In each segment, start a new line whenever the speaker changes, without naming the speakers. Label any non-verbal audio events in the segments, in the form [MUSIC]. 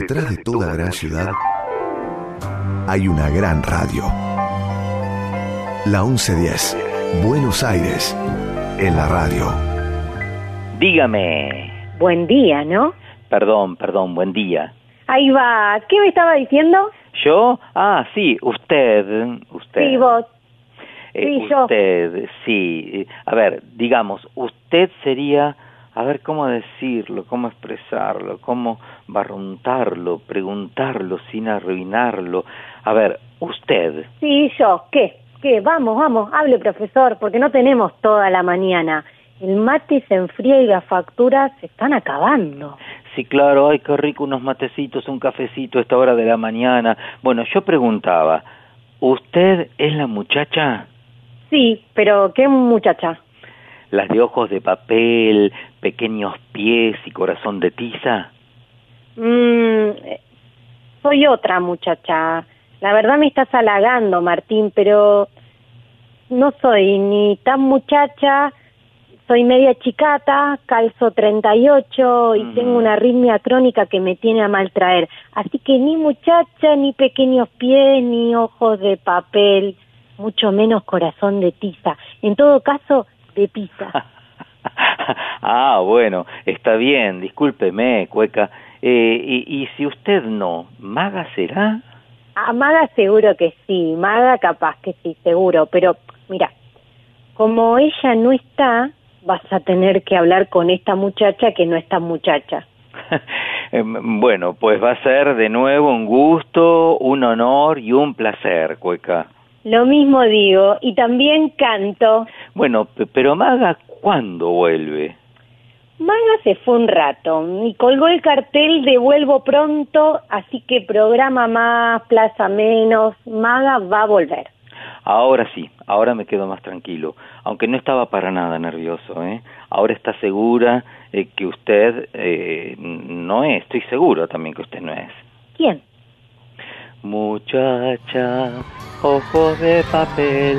Detrás de toda gran ciudad hay una gran radio. La 1110, Buenos Aires, en la radio.
Dígame.
Buen día, ¿no?
Perdón, perdón, buen día.
Ahí va. ¿Qué me estaba diciendo?
¿Yo? Ah, sí, usted. Usted.
Sí, vos.
Eh,
sí, yo.
usted, sí. A ver, digamos, usted sería a ver cómo decirlo, cómo expresarlo, cómo barruntarlo, preguntarlo sin arruinarlo. A ver, usted.
Sí, yo. ¿Qué? ¿Qué? Vamos, vamos, hable, profesor, porque no tenemos toda la mañana. El mate se enfría y las facturas se están acabando.
Sí, claro, ay, qué rico unos matecitos, un cafecito a esta hora de la mañana. Bueno, yo preguntaba, ¿usted es la muchacha?
Sí, pero ¿qué muchacha?
las de ojos de papel, pequeños pies y corazón de tiza?
Mm, soy otra muchacha. La verdad me estás halagando, Martín, pero no soy ni tan muchacha, soy media chicata, calzo 38 y tengo una arritmia crónica que me tiene a maltraer. Así que ni muchacha, ni pequeños pies, ni ojos de papel, mucho menos corazón de tiza. En todo caso, de pizza. [LAUGHS] [LAUGHS]
ah, bueno, está bien, discúlpeme, cueca. Eh, y, y, si usted no, ¿maga será?
Ah, maga seguro que sí, maga capaz que sí, seguro, pero mira, como ella no está, vas a tener que hablar con esta muchacha que no está muchacha. [LAUGHS]
Em, bueno, pues va a ser de nuevo un gusto, un honor y un placer, cueca.
Lo mismo digo, y también canto.
Bueno, pero Maga, ¿cuándo vuelve?
Maga se fue un rato y colgó el cartel de vuelvo pronto, así que programa más, plaza menos, Maga va a volver.
Ahora sí, ahora me quedo más tranquilo, aunque no estaba para nada nervioso, ¿eh? Ahora está segura eh, que usted eh, no es, estoy seguro también que usted no es.
¿Quién?
Muchacha, ojos de papel.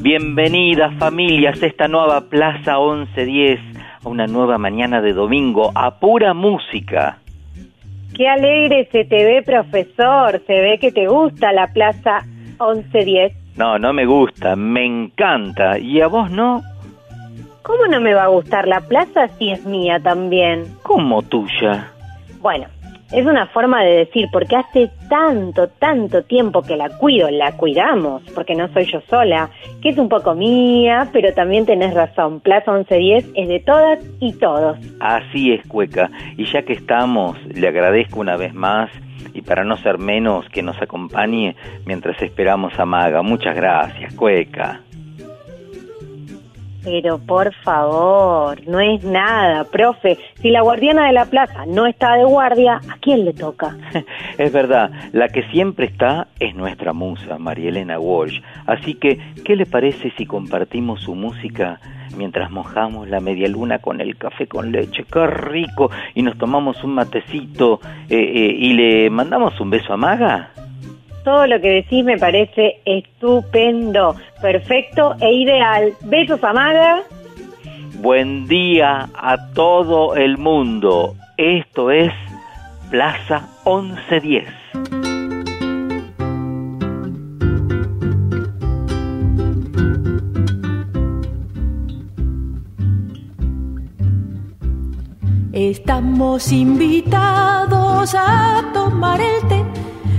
Bienvenidas familias a esta nueva Plaza 1110, a una nueva mañana de domingo, a pura música.
Qué alegre se te ve, profesor. Se ve que te gusta la Plaza 1110.
No, no me gusta, me encanta. ¿Y a vos no?
¿Cómo no me va a gustar la plaza si es mía también?
¿Cómo tuya?
Bueno, es una forma de decir, porque hace tanto, tanto tiempo que la cuido, la cuidamos, porque no soy yo sola, que es un poco mía, pero también tenés razón, Plaza 1110 es de todas y todos.
Así es, Cueca, y ya que estamos, le agradezco una vez más y para no ser menos que nos acompañe mientras esperamos a Maga. Muchas gracias, Cueca.
Pero por favor, no es nada, profe. Si la guardiana de la plaza no está de guardia, ¿a quién le toca? [LAUGHS]
es verdad, la que siempre está es nuestra musa, María Elena Walsh. Así que, ¿qué le parece si compartimos su música mientras mojamos la media luna con el café con leche? ¡Qué rico! Y nos tomamos un matecito eh, eh, y le mandamos un beso a Maga.
Todo lo que decís me parece estupendo, perfecto e ideal. Besos, Amaga.
Buen día a todo el mundo. Esto es Plaza 1110.
Estamos invitados
a tomar el té.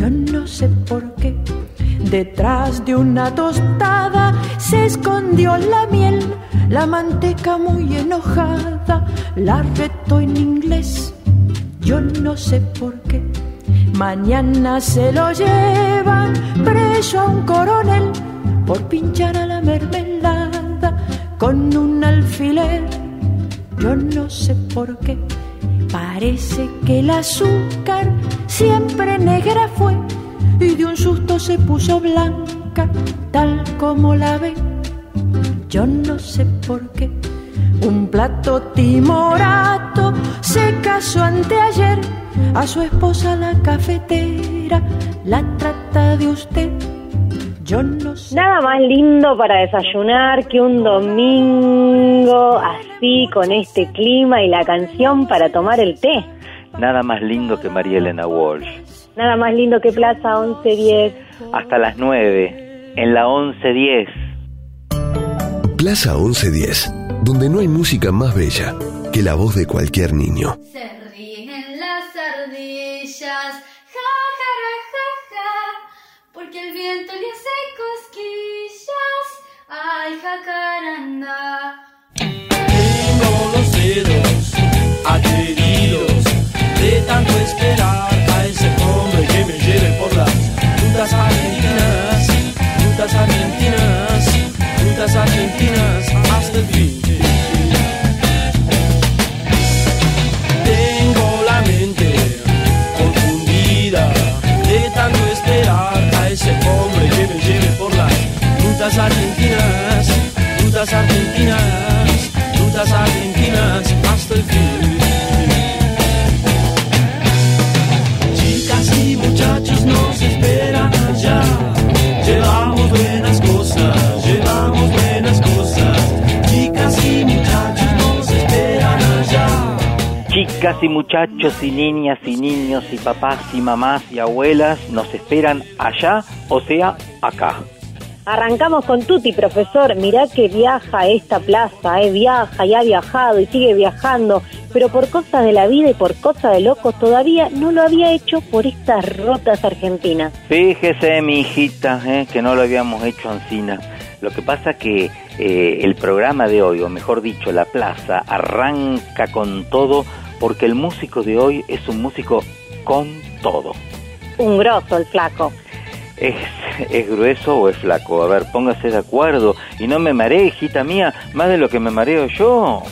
Yo no sé por qué. Detrás de una tostada se escondió la miel, la manteca muy enojada la retó en inglés. Yo no sé por qué. Mañana se lo llevan preso a un coronel por pinchar a la mermelada con un alfiler. Yo no sé por qué. Parece que el azúcar siempre negra fue y de un susto se puso blanca, tal como la ve. Yo no sé por qué. Un plato timorato se casó anteayer a su esposa la cafetera, la trata de usted
Nada más lindo para desayunar que un domingo así con este clima y la canción para tomar el té.
Nada más lindo que María Elena Walsh.
Nada más lindo que Plaza 1110.
Hasta las 9, en la 1110.
Plaza 1110, donde no hay música más bella que la voz de cualquier niño.
Porque el viento le hace cosquillas. Ay, jacaranda.
Tengo los dedos adheridos de tanto esperar a ese hombre que me lleve por las rutas argentinas, rutas argentinas, rutas argentinas hasta el fin. Chicas y muchachos y
niñas y niños y papás y mamás y abuelas nos esperan allá, o sea, acá.
Arrancamos con Tuti, profesor. Mirá que viaja esta plaza, eh, viaja y ha viajado y sigue viajando, pero por cosas de la vida y por cosas de locos todavía no lo había hecho por estas rotas argentinas.
Fíjese, mi hijita, eh, que no lo habíamos hecho Ancina. Lo que pasa que eh, el programa de hoy, o mejor dicho, la plaza, arranca con todo porque el músico de hoy es un músico con todo.
Un grosso el flaco.
¿Es, ¿Es grueso o es flaco? A ver, póngase de acuerdo y no me maree, hijita mía, más de lo que me mareo yo.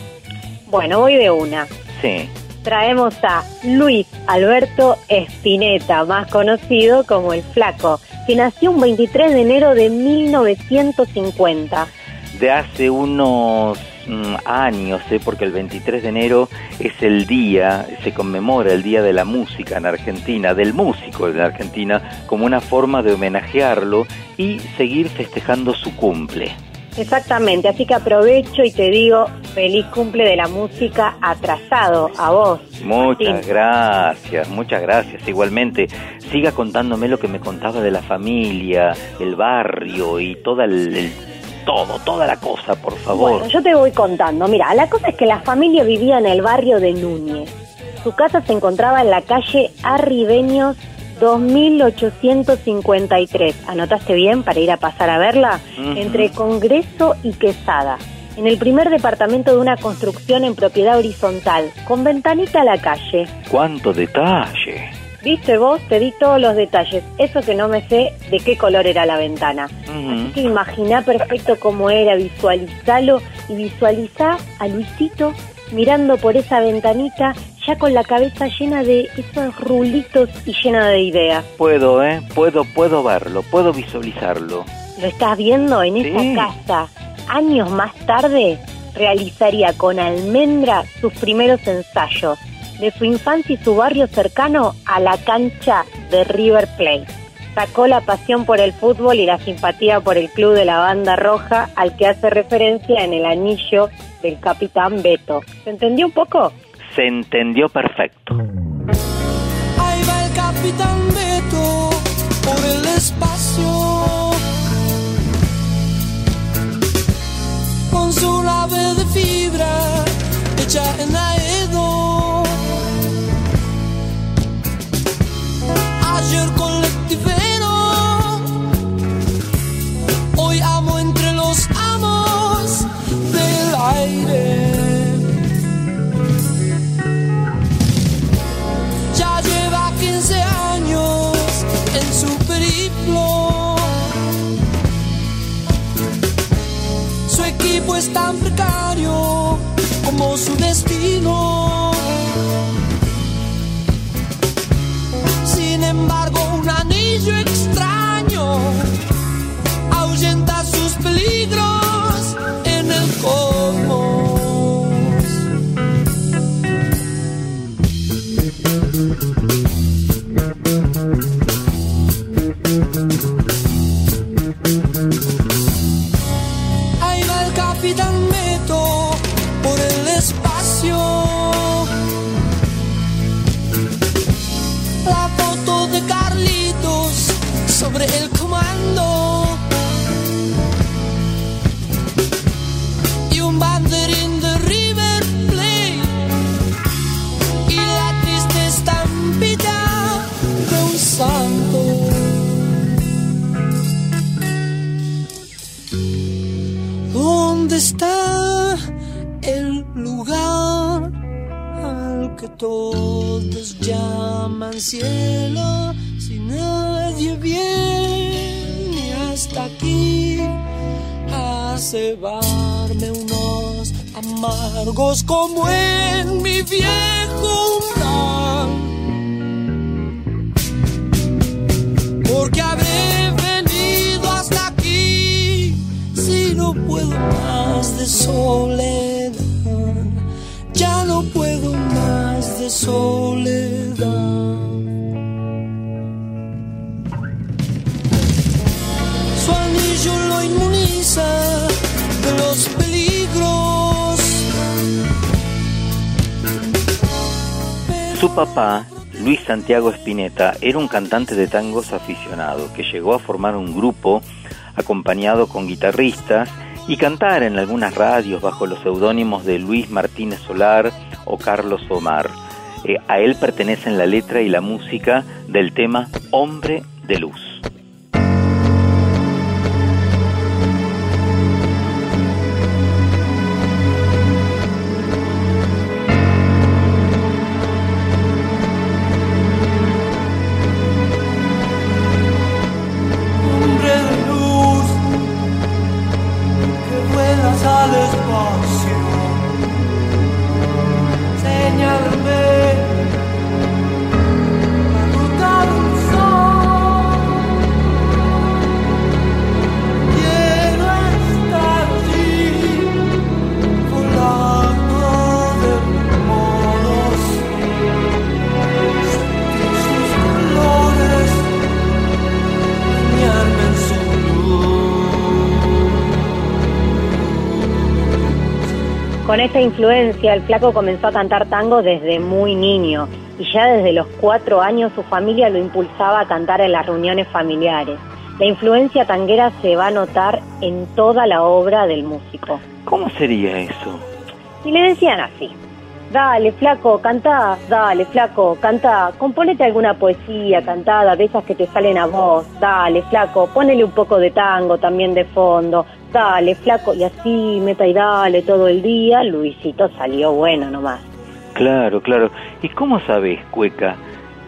Bueno, voy de una.
Sí.
Traemos a Luis Alberto Espineta, más conocido como el Flaco, que nació un 23 de enero de 1950.
De hace unos mm, años, ¿eh? porque el 23 de enero es el día, se conmemora el Día de la Música en Argentina, del músico en Argentina, como una forma de homenajearlo y seguir festejando su cumple.
Exactamente, así que aprovecho y te digo feliz cumple de la música atrasado a vos.
Muchas
Martín.
gracias, muchas gracias. Igualmente, siga contándome lo que me contaba de la familia, el barrio y toda el, el- todo, toda la cosa, por favor.
Bueno, yo te voy contando. Mira, la cosa es que la familia vivía en el barrio de Núñez. Su casa se encontraba en la calle Arribeños 2853. ¿Anotaste bien para ir a pasar a verla? Entre Congreso y Quesada. En el primer departamento de una construcción en propiedad horizontal, con ventanita a la calle.
¡Cuánto detalle!
Viste vos, te di todos los detalles. Eso que no me sé de qué color era la ventana. Así que imaginá perfecto cómo era, visualizalo y visualizá a Luisito mirando por esa ventanita ya con la cabeza llena de esos rulitos y llena de ideas.
Puedo, ¿eh? Puedo, puedo verlo, puedo visualizarlo.
¿Lo estás viendo en esa
Sí.
casa? Años más tarde realizaría con Almendra sus primeros ensayos. De su infancia y su barrio cercano a la cancha de River Plate. Sacó la pasión por el fútbol y la simpatía por el club de la banda roja al que hace referencia en el anillo del capitán Beto. ¿Se entendió un poco?
Se entendió perfecto.
Ahí va el capitán Beto por el espacio. Con su nave de fibra hecha en Aedo. Ayer colectivero. Hoy amo entre los amos del aire. ya lleva 15 años en su periplo. Su equipo es tan precario como su destino. Embargo, un anillo extraño ahuyenta sus peligros
Santiago Spinetta, era un cantante de tangos aficionado que llegó a formar un grupo acompañado con guitarristas y cantar en algunas radios bajo los seudónimos de Luis Martínez Solar o Carlos Omar. Eh, a él pertenecen la letra y la música del tema Hombre de Luz.
Con esta influencia, el flaco comenzó a cantar tango desde muy niño y ya desde los cuatro años su familia lo impulsaba a cantar en las reuniones familiares. La influencia tanguera se va a notar en toda la obra del músico.
¿Cómo sería eso?
Y le decían así, dale flaco, cantá, dale flaco, cantá, componete alguna poesía cantada, de esas que te salen a vos, dale flaco, ponele un poco de tango también de fondo, dale flaco, y así meta y dale todo el día, Luisito salió bueno nomás.
Claro, claro. ¿Y cómo sabes, Cueca?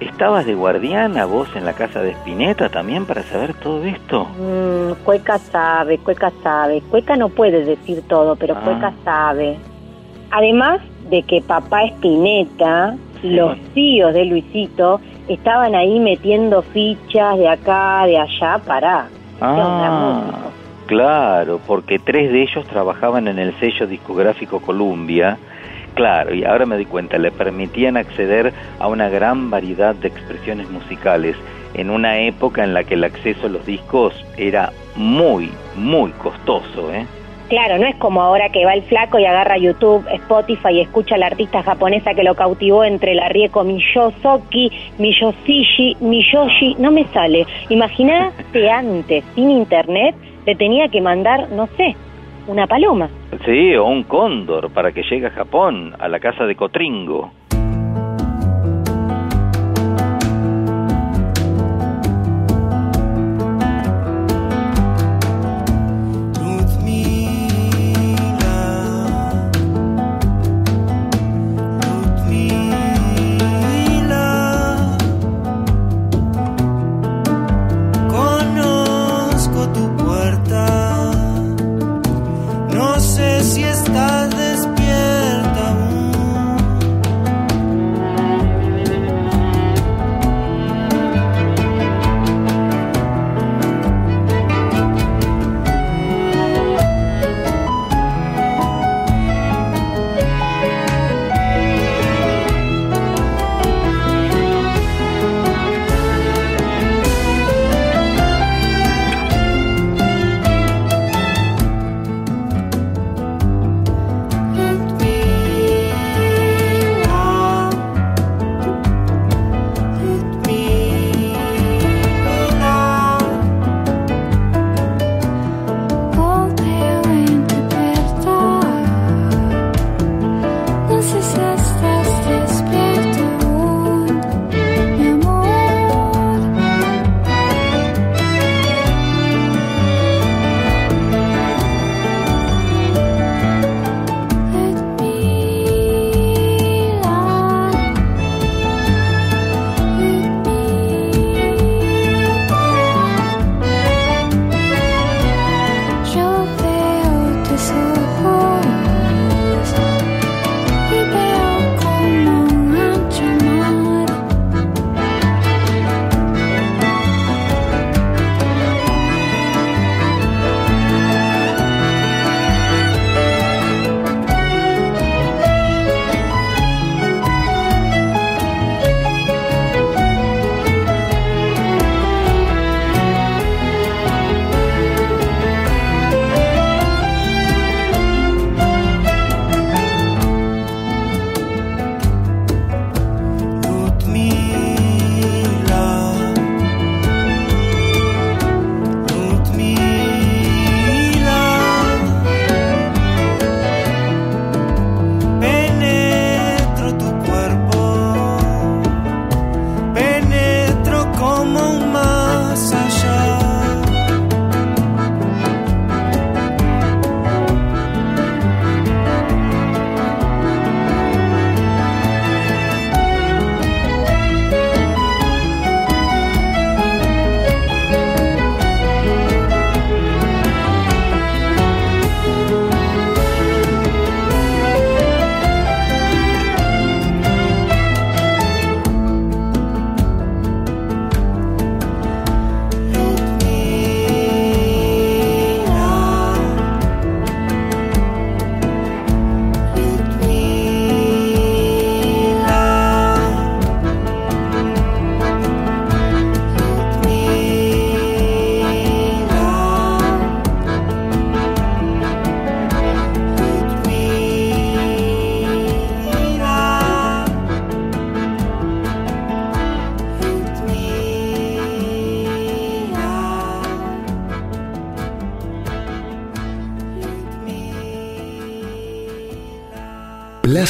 ¿Estabas de guardiana vos en la casa de Spinetta también para saber todo esto?
Mm, Cueca sabe, Cueca sabe, Cueca no puede decir todo, pero
Ah.
Cueca sabe. Además de que papá Espineta, los tíos de Luisito, estaban ahí metiendo fichas de acá, de allá, para.
Ah, claro, porque tres de ellos trabajaban en el sello discográfico Columbia,
Claro, y ahora me di cuenta, le permitían acceder a una gran variedad de expresiones musicales en una época en la que el acceso a los discos era muy, muy costoso, ¿eh?
Claro, no es como ahora que va el flaco y agarra YouTube, Spotify y escucha a la artista japonesa que lo cautivó entre la Rieko Miyosoki, Miyoshishi, Miyoshi, no me sale. Imagínate [LAUGHS] antes, sin internet, le tenía que mandar, no sé, una paloma.
Sí, o un cóndor para que llegue a Japón, a la casa de Cotringo.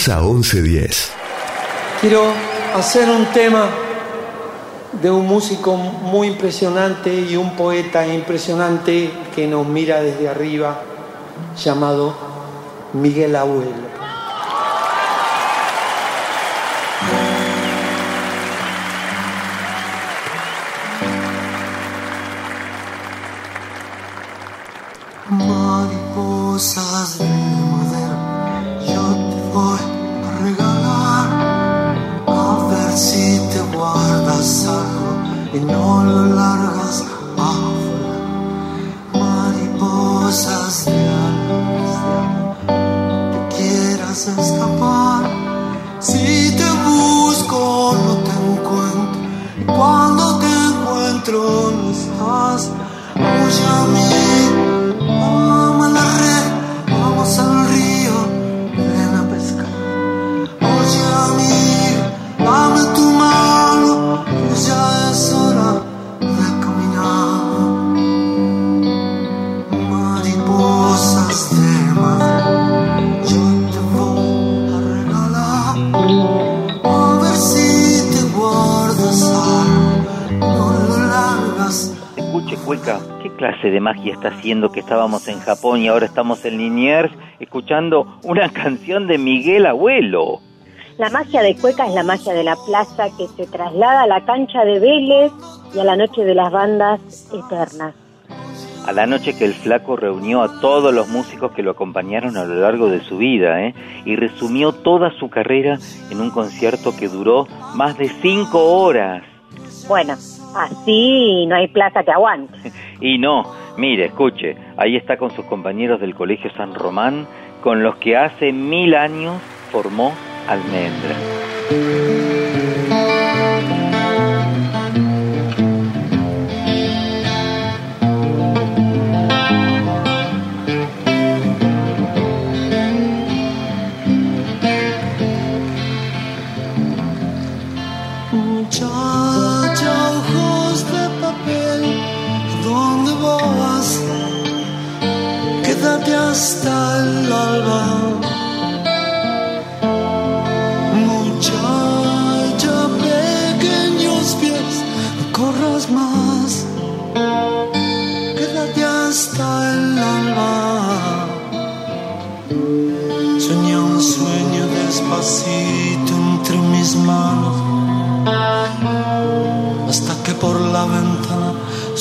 Plaza 1110.
Quiero hacer un tema de un músico muy impresionante y un poeta impresionante que nos mira desde arriba, llamado Miguel Abuelo.
Magia está haciendo que estábamos en Japón y ahora estamos en Liniers escuchando una [LAUGHS] canción de Miguel Abuelo?
La magia de Cueca es la magia de la plaza que se traslada a la cancha de Vélez y a la noche de las bandas eternas.
A la noche que el flaco reunió a todos los músicos que lo acompañaron a lo largo de su vida, ¿eh? y resumió toda su carrera en un concierto que duró más de cinco horas.
Bueno, así no hay plaza que aguante. [LAUGHS]
Y no, mire, escuche, ahí está con sus compañeros del Colegio San Román, con los que hace mil años formó Almendra.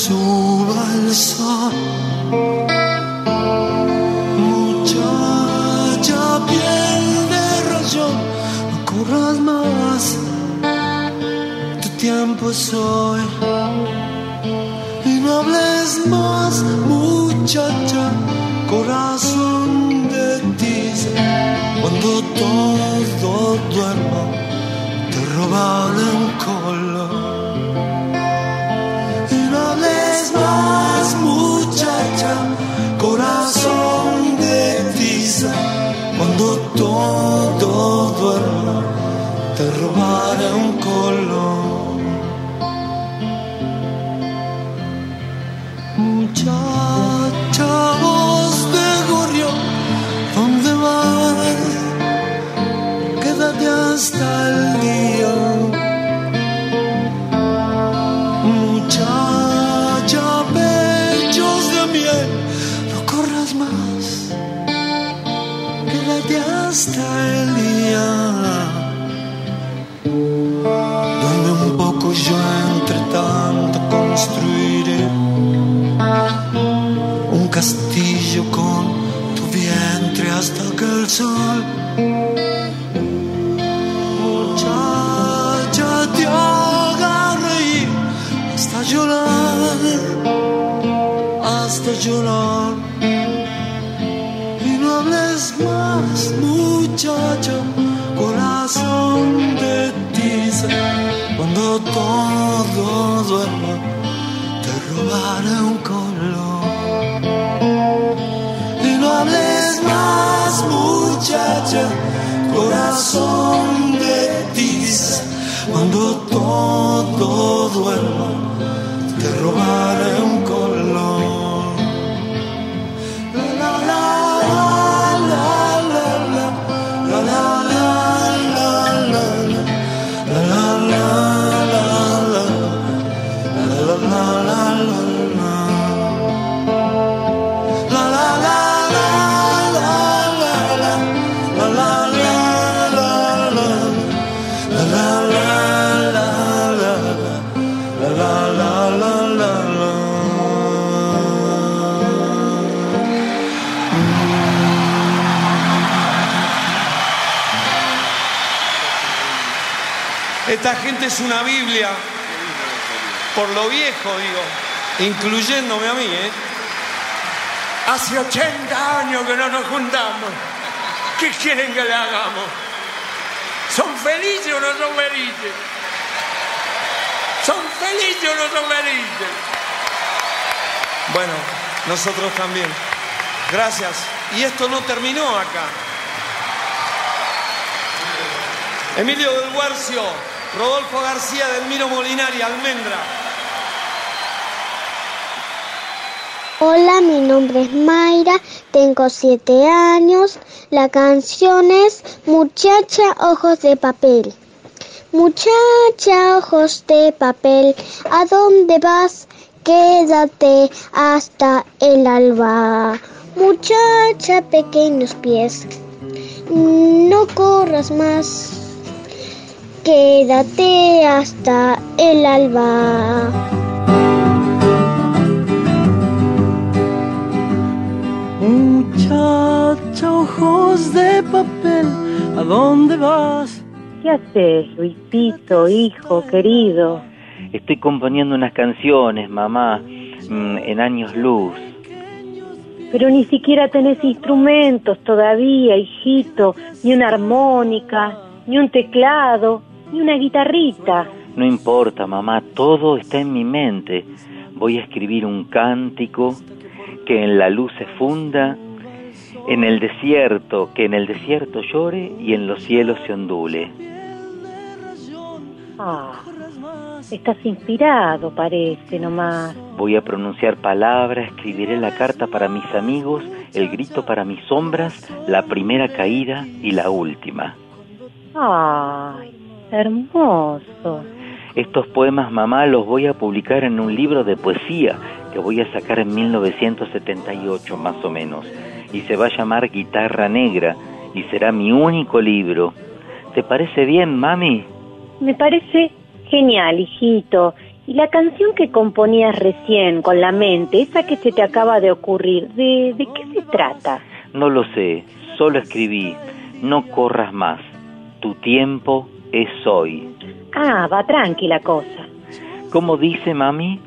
Suba el sol. Muchacha, piel de rayón, no corras más, tu tiempo es hoy. Y no hables más, muchacha, corazón de tiza, cuando todo duerma te roban en color. small. it's all corazón de tiza. Cuando todo duerma, te robaré
Es una Biblia, por lo viejo digo, incluyéndome a mí, ¿eh? Hace 80 años que no nos juntamos. ¿Qué quieren que le hagamos? ¿Son felices o no son felices? ¿Son felices o no son felices? Bueno, nosotros también. Gracias. Y esto no terminó acá. Emilio del Guarcio, Rodolfo García, Delmiro Molinari, Almendra.
Hola, mi nombre es Mayra, tengo siete años. La canción es Muchacha Ojos de Papel. Muchacha Ojos de Papel, ¿a dónde vas? Quédate hasta el alba. Muchacha pequeños pies, no corras más. Quédate hasta el alba.
Muchacha, ojos de papel, ¿a dónde vas?
¿Qué haces, Luisito, hijo querido?
Estoy componiendo unas canciones, mamá, mm, en años luz.
Pero ni siquiera tenés instrumentos todavía, hijito, ni una armónica, ni un teclado, ni una guitarrita.
No importa, mamá, todo está en mi mente. Voy a escribir un cántico que en la luz se funda, en el desierto, que en el desierto llore y en los cielos se ondule.
Ah, estás inspirado, parece nomás.
Voy a pronunciar palabras, escribiré la carta para mis amigos, el grito para mis sombras, la primera caída y la última.
Ay, hermoso.
Estos poemas, mamá, los voy a publicar en un libro de poesía que voy a sacar en 1978 más o menos. Y se va a llamar Guitarra Negra y será mi único libro. ¿Te parece bien, mami?
Me parece genial, hijito. Y la canción que componías recién con la mente, esa que se te acaba de ocurrir, ¿de, de qué se trata?
No lo sé, solo escribí. No corras más. Tu tiempo es hoy.
Ah, va tranquila cosa.
¿Cómo dice mami?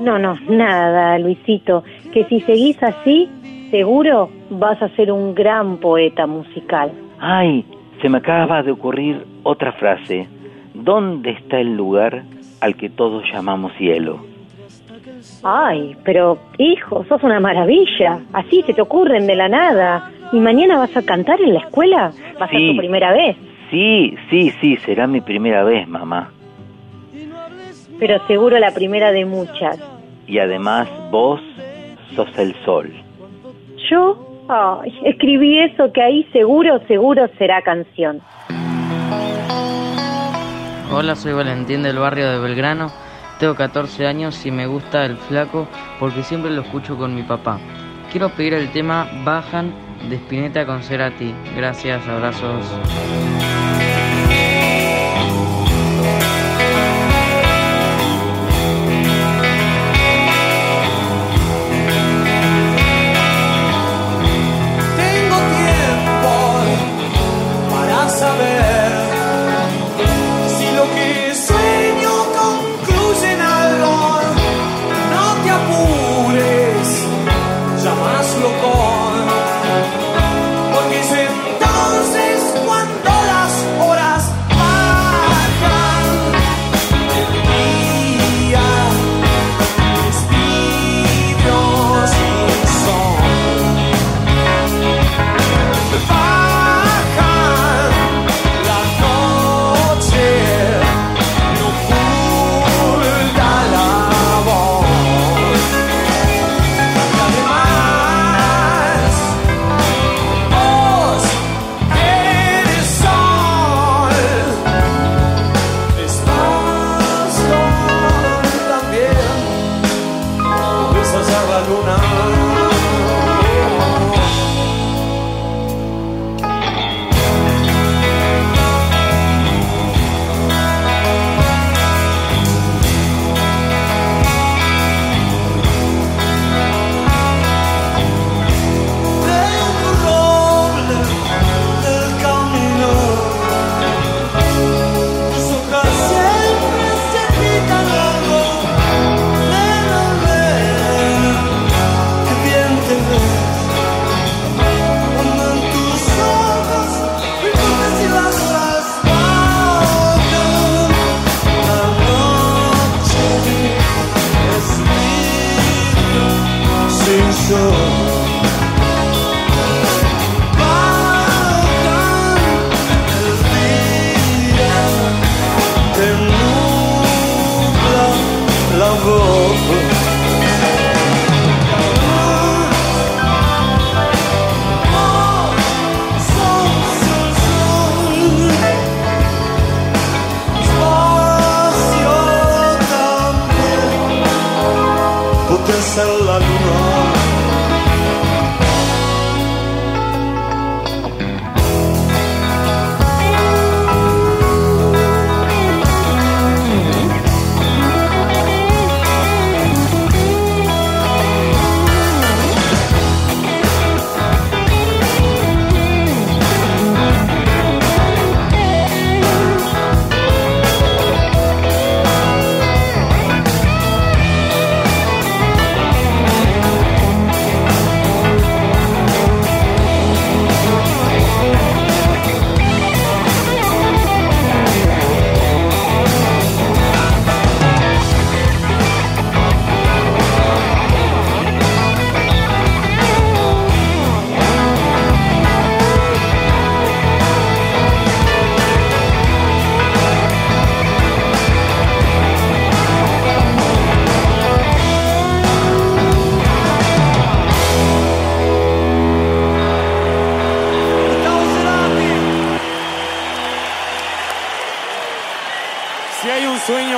No, no, nada, Luisito. Que si seguís así, seguro vas a ser un gran poeta musical.
Ay, se me acaba de ocurrir otra frase. ¿Dónde está el lugar al que todos llamamos cielo?
Ay, pero hijo, sos una maravilla. Así se te ocurren de la nada. ¿Y mañana vas a cantar en la escuela? ¿Va a ser
Sí.
tu primera vez?
Sí, sí, sí, será mi primera vez, mamá.
Pero seguro la primera de muchas.
Y además vos sos el sol.
Yo, escribí eso que ahí seguro, seguro será canción.
Hola, soy Valentín del barrio de Belgrano. Tengo 14 años y me gusta el flaco porque siempre lo escucho con mi papá. Quiero pedir el tema Bajan de Spinetta con Cerati. Gracias, abrazos.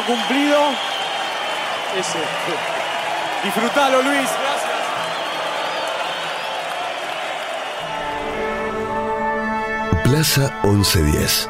Cumplido, ese. [LAUGHS] Disfrutalo, Luis. Gracias.
Plaza 1110.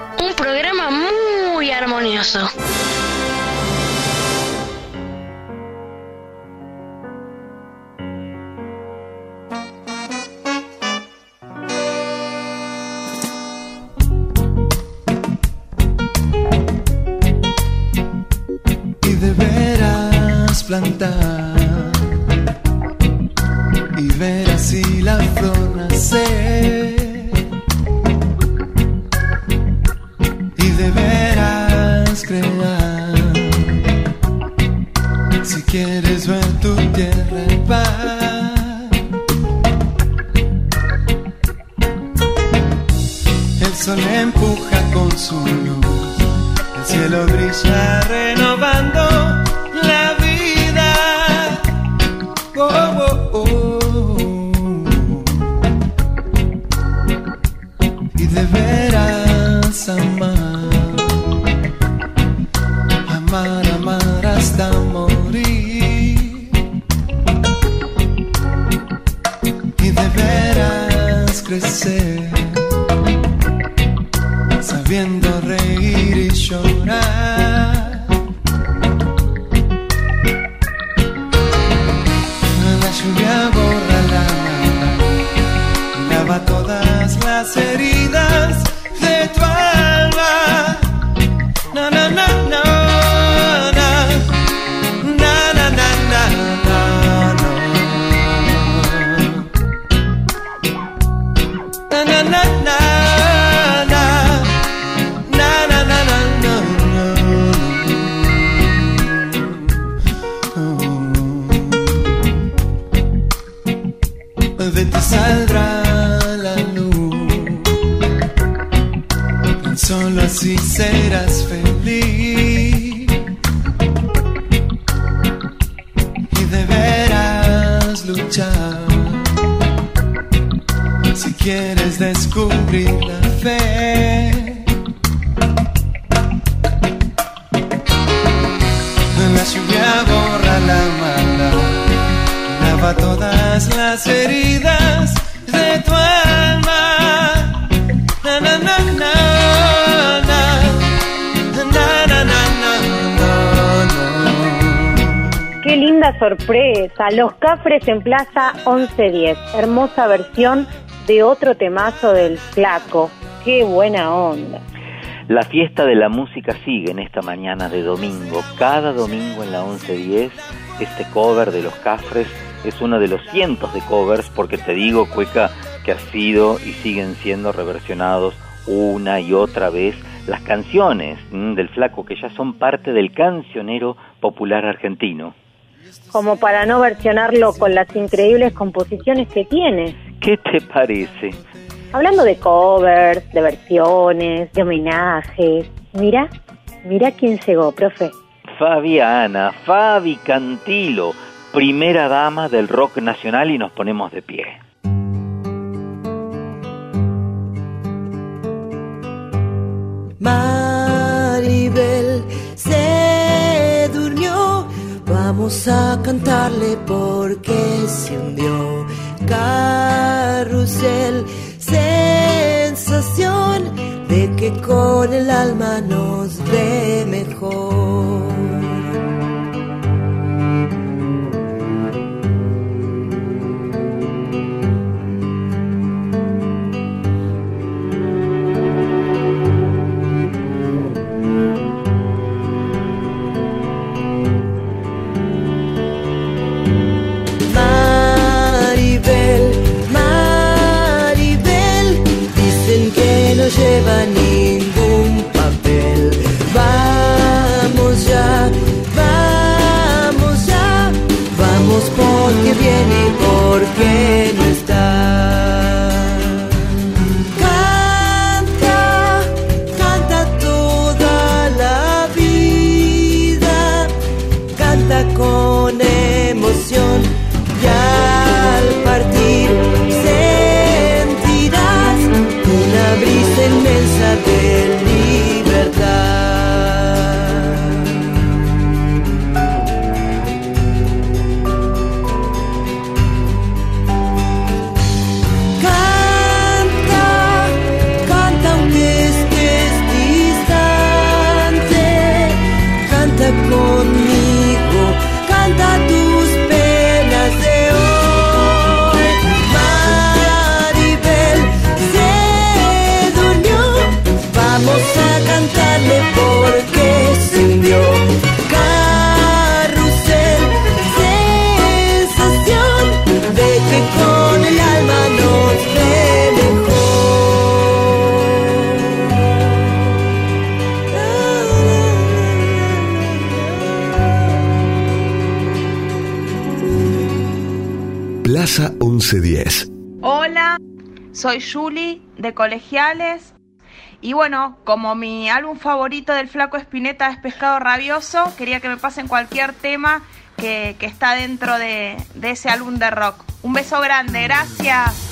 Los Cafres en Plaza 1110. Hermosa versión de otro temazo del Flaco. Qué buena onda.
La fiesta de la música sigue en esta mañana de domingo. Cada domingo en la 11.10, este cover de los Cafres es uno de los cientos de covers, porque te digo, Cueca, que ha sido y siguen siendo reversionados una y otra vez las canciones mm, del Flaco, que ya son parte del cancionero popular argentino.
Como para no versionarlo con las increíbles composiciones que tiene.
¿Qué te parece?
Hablando de covers, de versiones, de homenajes. Mira, mira quién llegó, profe.
Fabiana, Fabi Cantilo, primera dama del rock nacional y nos ponemos de pie.
Vamos a cantarle porque se hundió. Carrusel, sensación de que con el alma nos ve mejor.
Julie de Colegiales. Y bueno, como mi álbum favorito del Flaco Espineta es Pescado Rabioso, quería que me pasen cualquier tema que, que está dentro de, de ese álbum de rock. Un beso grande, gracias.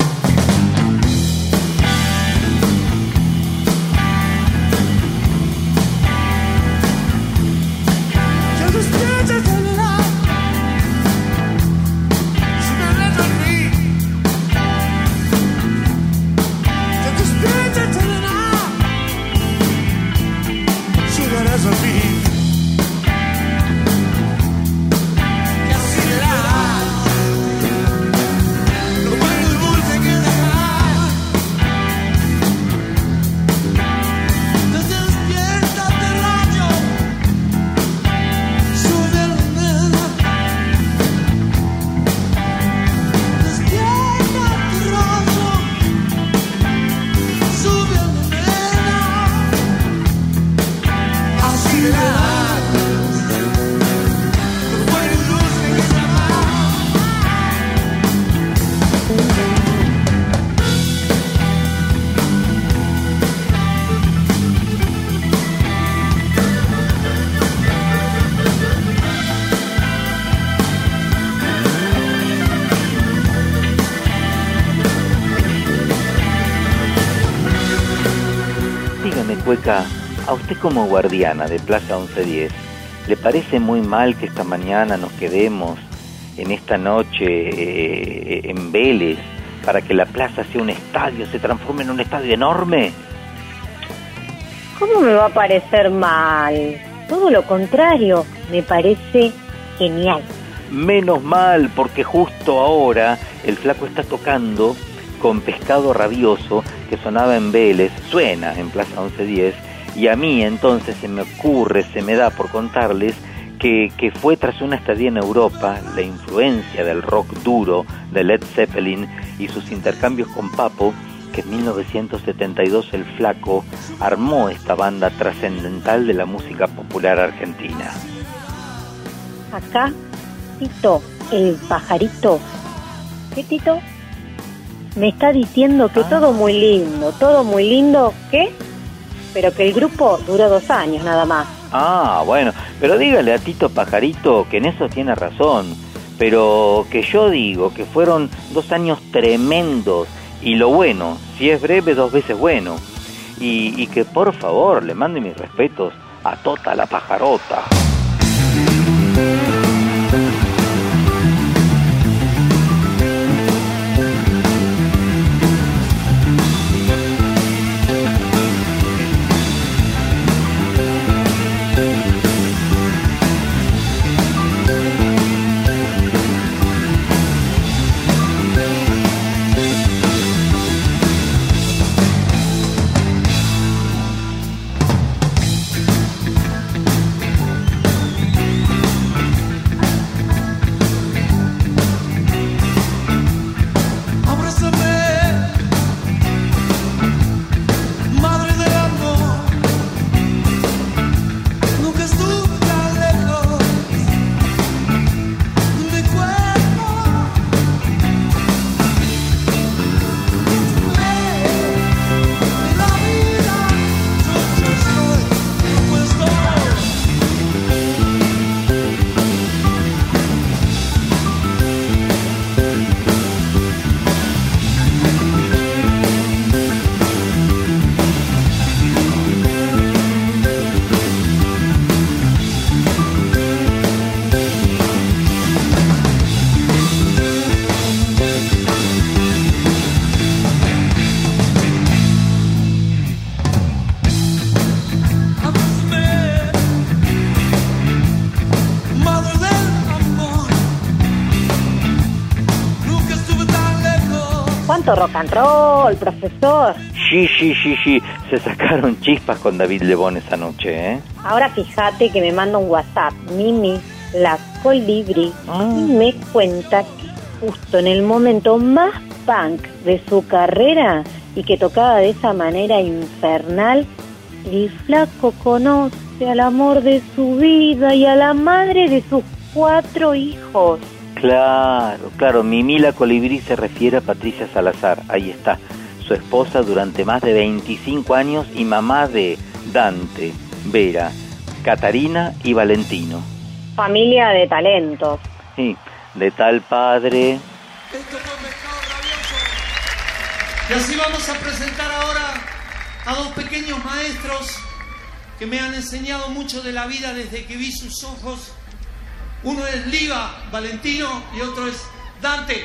Como guardiana de Plaza 1110, ¿le parece muy mal que esta mañana nos quedemos en esta noche eh, en Vélez para que la plaza sea un estadio, se transforme en un estadio enorme?
¿Cómo me va a parecer mal? Todo lo contrario, me parece genial.
Menos mal, porque justo ahora el flaco está tocando con Pescado Rabioso, que sonaba en Vélez, suena en Plaza 1110, y a mí entonces se me ocurre, se me da por contarles que, que fue tras una estadía en Europa la influencia del rock duro de Led Zeppelin y sus intercambios con Papo, que en 1972 el flaco armó esta banda trascendental de la música popular argentina.
Acá Tito, el pajarito. ¿Qué, Tito? Me está diciendo que todo muy lindo, todo muy lindo. ¿Qué? Pero que el grupo duró dos años nada más.
Ah, bueno, pero dígale a Tito Pajarito que en eso tiene razón. Pero que yo digo que fueron dos años tremendos. Y lo bueno, si es breve, dos veces bueno. Y, y que por favor le mande mis respetos a Tota la Pajarota.
Lejos.
¿Cuánto rock and roll, profesor?
Sí, sí, sí, sí. Se sacaron chispas con David Lebón esa noche, ¿eh?
Ahora fíjate que me manda un WhatsApp, Mimi, la colibri, y me cuenta que justo en el momento más punk de su carrera y que tocaba de esa manera infernal, el flaco conoce al amor de su vida y a la madre de sus cuatro hijos.
Claro, claro. Mimi la colibrí se refiere a Patricia Salazar. Ahí está. Su esposa durante más de 25 años y mamá de Dante, Vera, Catarina y Valentino.
Familia de talentos.
Sí, de tal padre.
Y así vamos a presentar ahora a dos pequeños maestros que me han enseñado mucho de la vida desde que vi sus ojos. Uno es Liva Valentino y otro es Dante.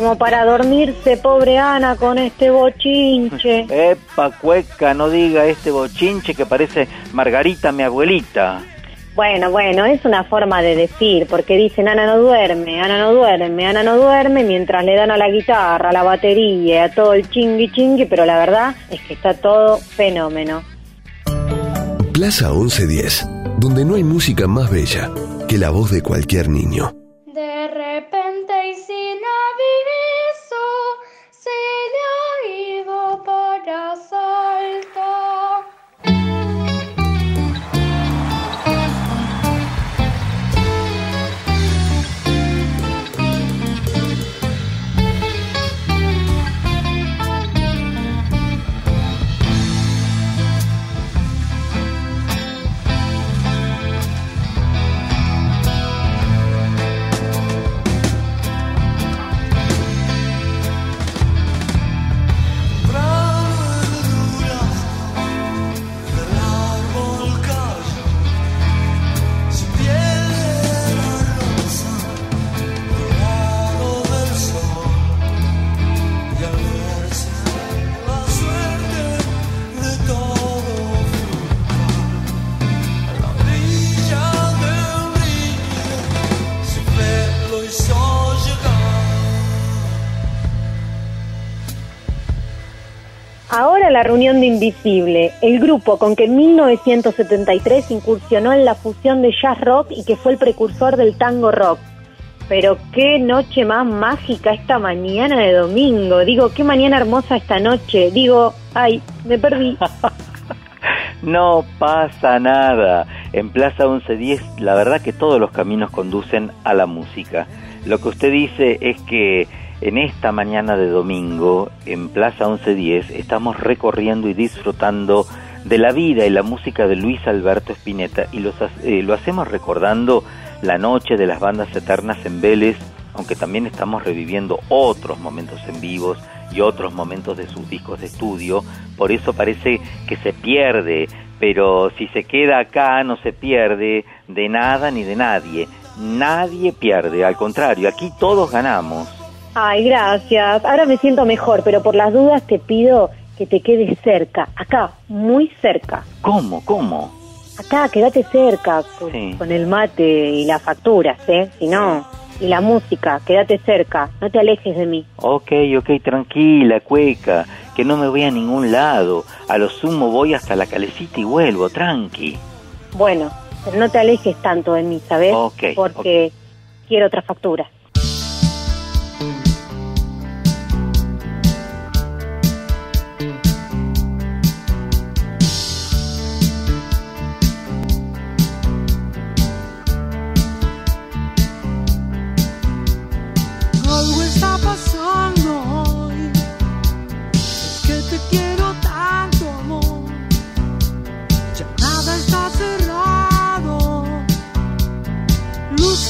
Como para dormirse, pobre Ana, con este bochinche. [LAUGHS]
Epa, cueca, no diga este bochinche que parece Margarita, mi abuelita.
Bueno, bueno, es una forma de decir, porque dicen Ana no duerme, Ana no duerme, Ana no duerme, mientras le dan a la guitarra, a la batería, a todo el chingui chingui, pero la verdad es que está todo fenómeno.
Plaza 1110, donde no hay música más bella que la voz de cualquier niño.
De
Ahora la reunión de Invisible, el grupo con que en 1973 incursionó en la fusión de jazz rock y que fue el precursor del tango rock. Pero qué noche más mágica esta mañana de domingo. Digo, qué mañana hermosa esta noche. Digo, ay, me perdí. [LAUGHS]
No pasa nada. En Plaza 1110, la verdad que todos los caminos conducen a la música. Lo que usted dice es que en esta mañana de domingo, en Plaza 1110, estamos recorriendo y disfrutando de la vida y la música de Luis Alberto Spinetta y los eh, lo hacemos recordando la noche de las bandas eternas en Vélez, aunque también estamos reviviendo otros momentos en vivos y otros momentos de sus discos de estudio, por eso parece que se pierde, pero si se queda acá no se pierde de nada ni de nadie, nadie pierde, al contrario, aquí todos ganamos.
Ay, gracias. Ahora me siento mejor, pero por las dudas te pido que te quedes cerca, acá, muy cerca.
¿Cómo? ¿Cómo?
Acá, quédate cerca con,
Sí.
con el mate y las facturas, ¿eh? Si no, y la música, quédate cerca, no te alejes de mí.
Ok, ok, tranquila, cueca, que no me voy a ningún lado, a lo sumo voy hasta la calecita y vuelvo, tranqui.
Bueno, pero no te alejes tanto de mí, ¿sabes?
Ok,
Porque quiero otra factura.
Luce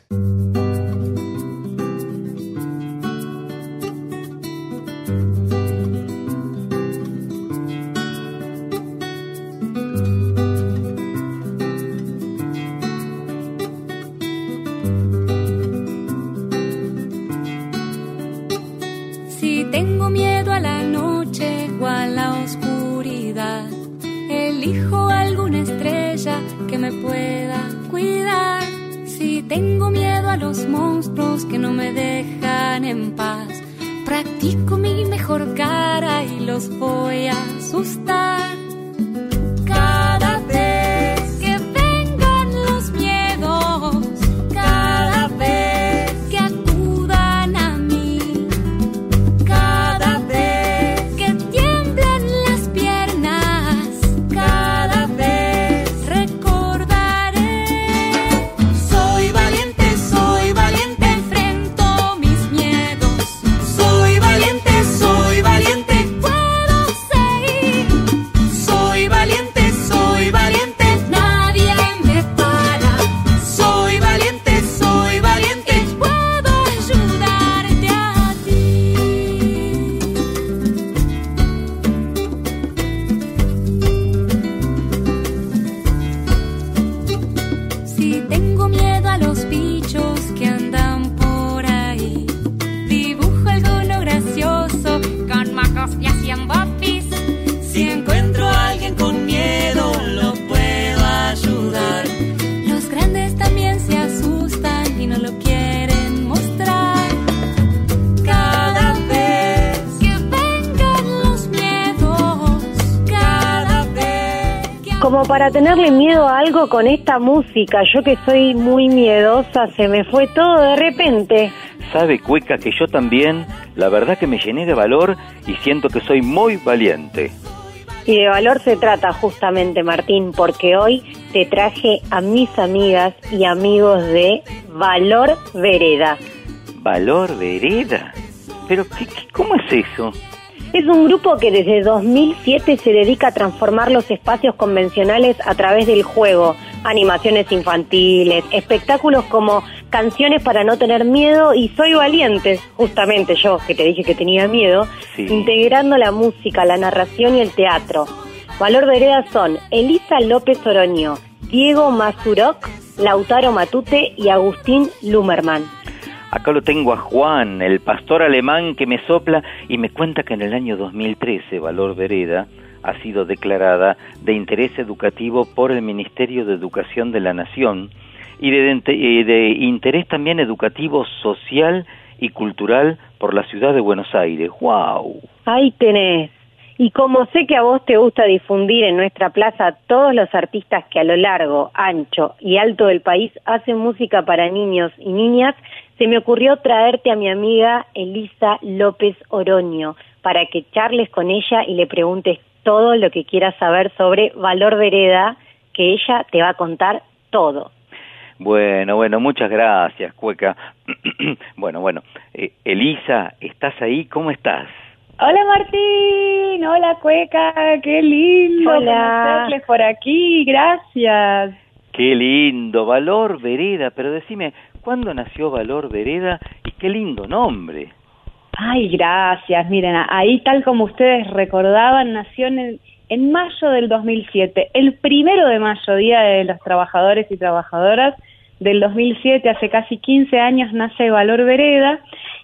Para
tenerle miedo a algo con esta música, yo que soy muy miedosa, se me fue todo de repente.
Sabe, Cueca, que yo también, la verdad que me llené de valor y siento que soy muy valiente.
Y de valor se trata justamente, Martín, porque hoy te traje a mis amigas y amigos de Valor Vereda.
¿Valor vereda? ¿Pero qué, qué- cómo es eso?
Es un grupo que desde 2007 se dedica a transformar los espacios convencionales a través del juego, animaciones infantiles, espectáculos como canciones para no tener miedo y Soy Valiente, justamente yo que te dije que tenía miedo,
Sí.
integrando la música, la narración y el teatro. Valor Vereda son Elisa López Oroño, Diego Mazurok, Lautaro Matute y Agustín Lumerman.
Acá lo tengo a Juan, el pastor alemán que me sopla y me cuenta que en el año 2013 Valor Vereda ha sido declarada de interés educativo por el Ministerio de Educación de la Nación y de, interés también educativo, social y cultural por la ciudad de Buenos Aires. ¡Wow!
Ahí tenés. Y como sé que a vos te gusta difundir en nuestra plaza todos los artistas que a lo largo, ancho y alto del país hacen música para niños y niñas, se me ocurrió traerte a mi amiga Elisa López Oroño para que charles con ella y le preguntes todo lo que quieras saber sobre Valor Vereda, que ella te va a contar todo.
Bueno, bueno, muchas gracias, Cueca. [CLEARS THROAT] bueno, bueno, eh, Elisa, ¿estás ahí? ¿Cómo estás?
Hola Martín, hola Cueca, qué lindo
Hola.
conocerles por aquí, gracias.
Qué lindo, Valor Vereda, pero decime, ¿cuándo nació Valor Vereda y qué lindo nombre?
Ay, gracias, miren, ahí tal como ustedes recordaban, nació en, en mayo del 2007, el primero de mayo, Día de los Trabajadores y Trabajadoras del 2007, hace casi 15 años nace Valor Vereda,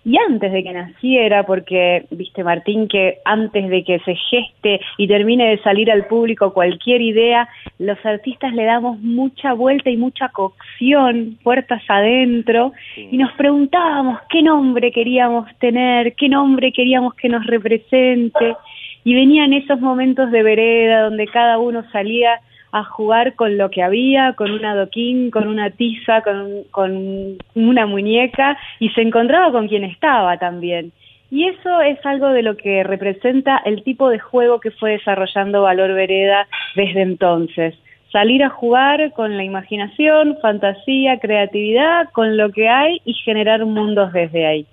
y antes de que naciera, porque, viste Martín, que antes de que se geste y termine de salir al público cualquier idea, los artistas le damos mucha vuelta y mucha cocción, puertas adentro, y nos preguntábamos qué nombre queríamos tener, qué nombre queríamos que nos represente, y venían esos momentos de vereda donde cada uno salía a jugar con lo que había, con un adoquín, con una tiza, con, con una muñeca y se encontraba con quien estaba también. Y eso es algo de lo que representa el tipo de juego que fue desarrollando Valor Vereda desde entonces. Salir a jugar con la imaginación, fantasía, creatividad, con lo que hay y generar mundos desde ahí.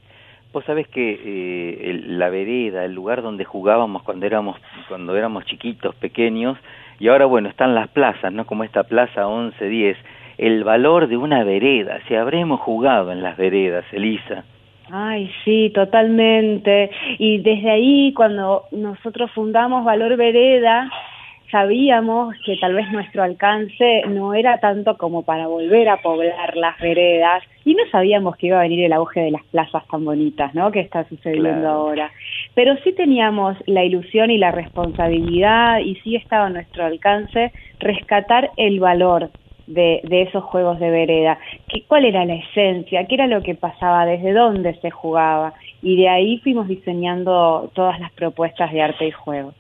Vos sabés que eh, el- la vereda, el lugar donde jugábamos cuando éramos cuando éramos chiquitos, pequeños, y ahora bueno, están las plazas, ¿no? Como esta plaza 1110, el valor de una vereda, si habremos jugado en las veredas, Elisa.
Ay, sí, totalmente. Y desde ahí, cuando nosotros fundamos Valor Vereda, sabíamos que tal vez nuestro alcance no era tanto como para volver a poblar las veredas y no sabíamos que iba a venir el auge de las plazas tan bonitas, ¿no? Que está sucediendo
Claro.
ahora. Pero sí teníamos la ilusión y la responsabilidad y sí estaba a nuestro alcance rescatar el valor de, de esos juegos de vereda. ¿Qué, ¿Cuál era la esencia? ¿Qué era lo que pasaba? ¿Desde dónde se jugaba? Y de ahí fuimos diseñando todas las propuestas de arte y juego.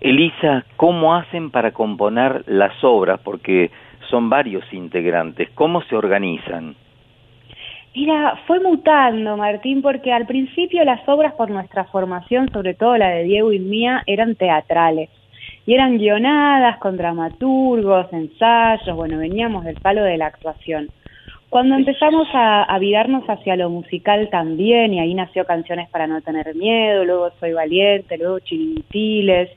Elisa, ¿cómo hacen para componer las obras? Porque son varios integrantes. ¿Cómo se organizan?
Mira, fue mutando, Martín, porque al principio las obras por nuestra formación, sobre todo la de Diego y mía, eran teatrales. Y eran guionadas con dramaturgos, ensayos, bueno, veníamos del palo de la actuación. Cuando empezamos a, virarnos hacia lo musical también, y ahí nació Canciones para no tener miedo, luego Soy Valiente, luego Chirintiles,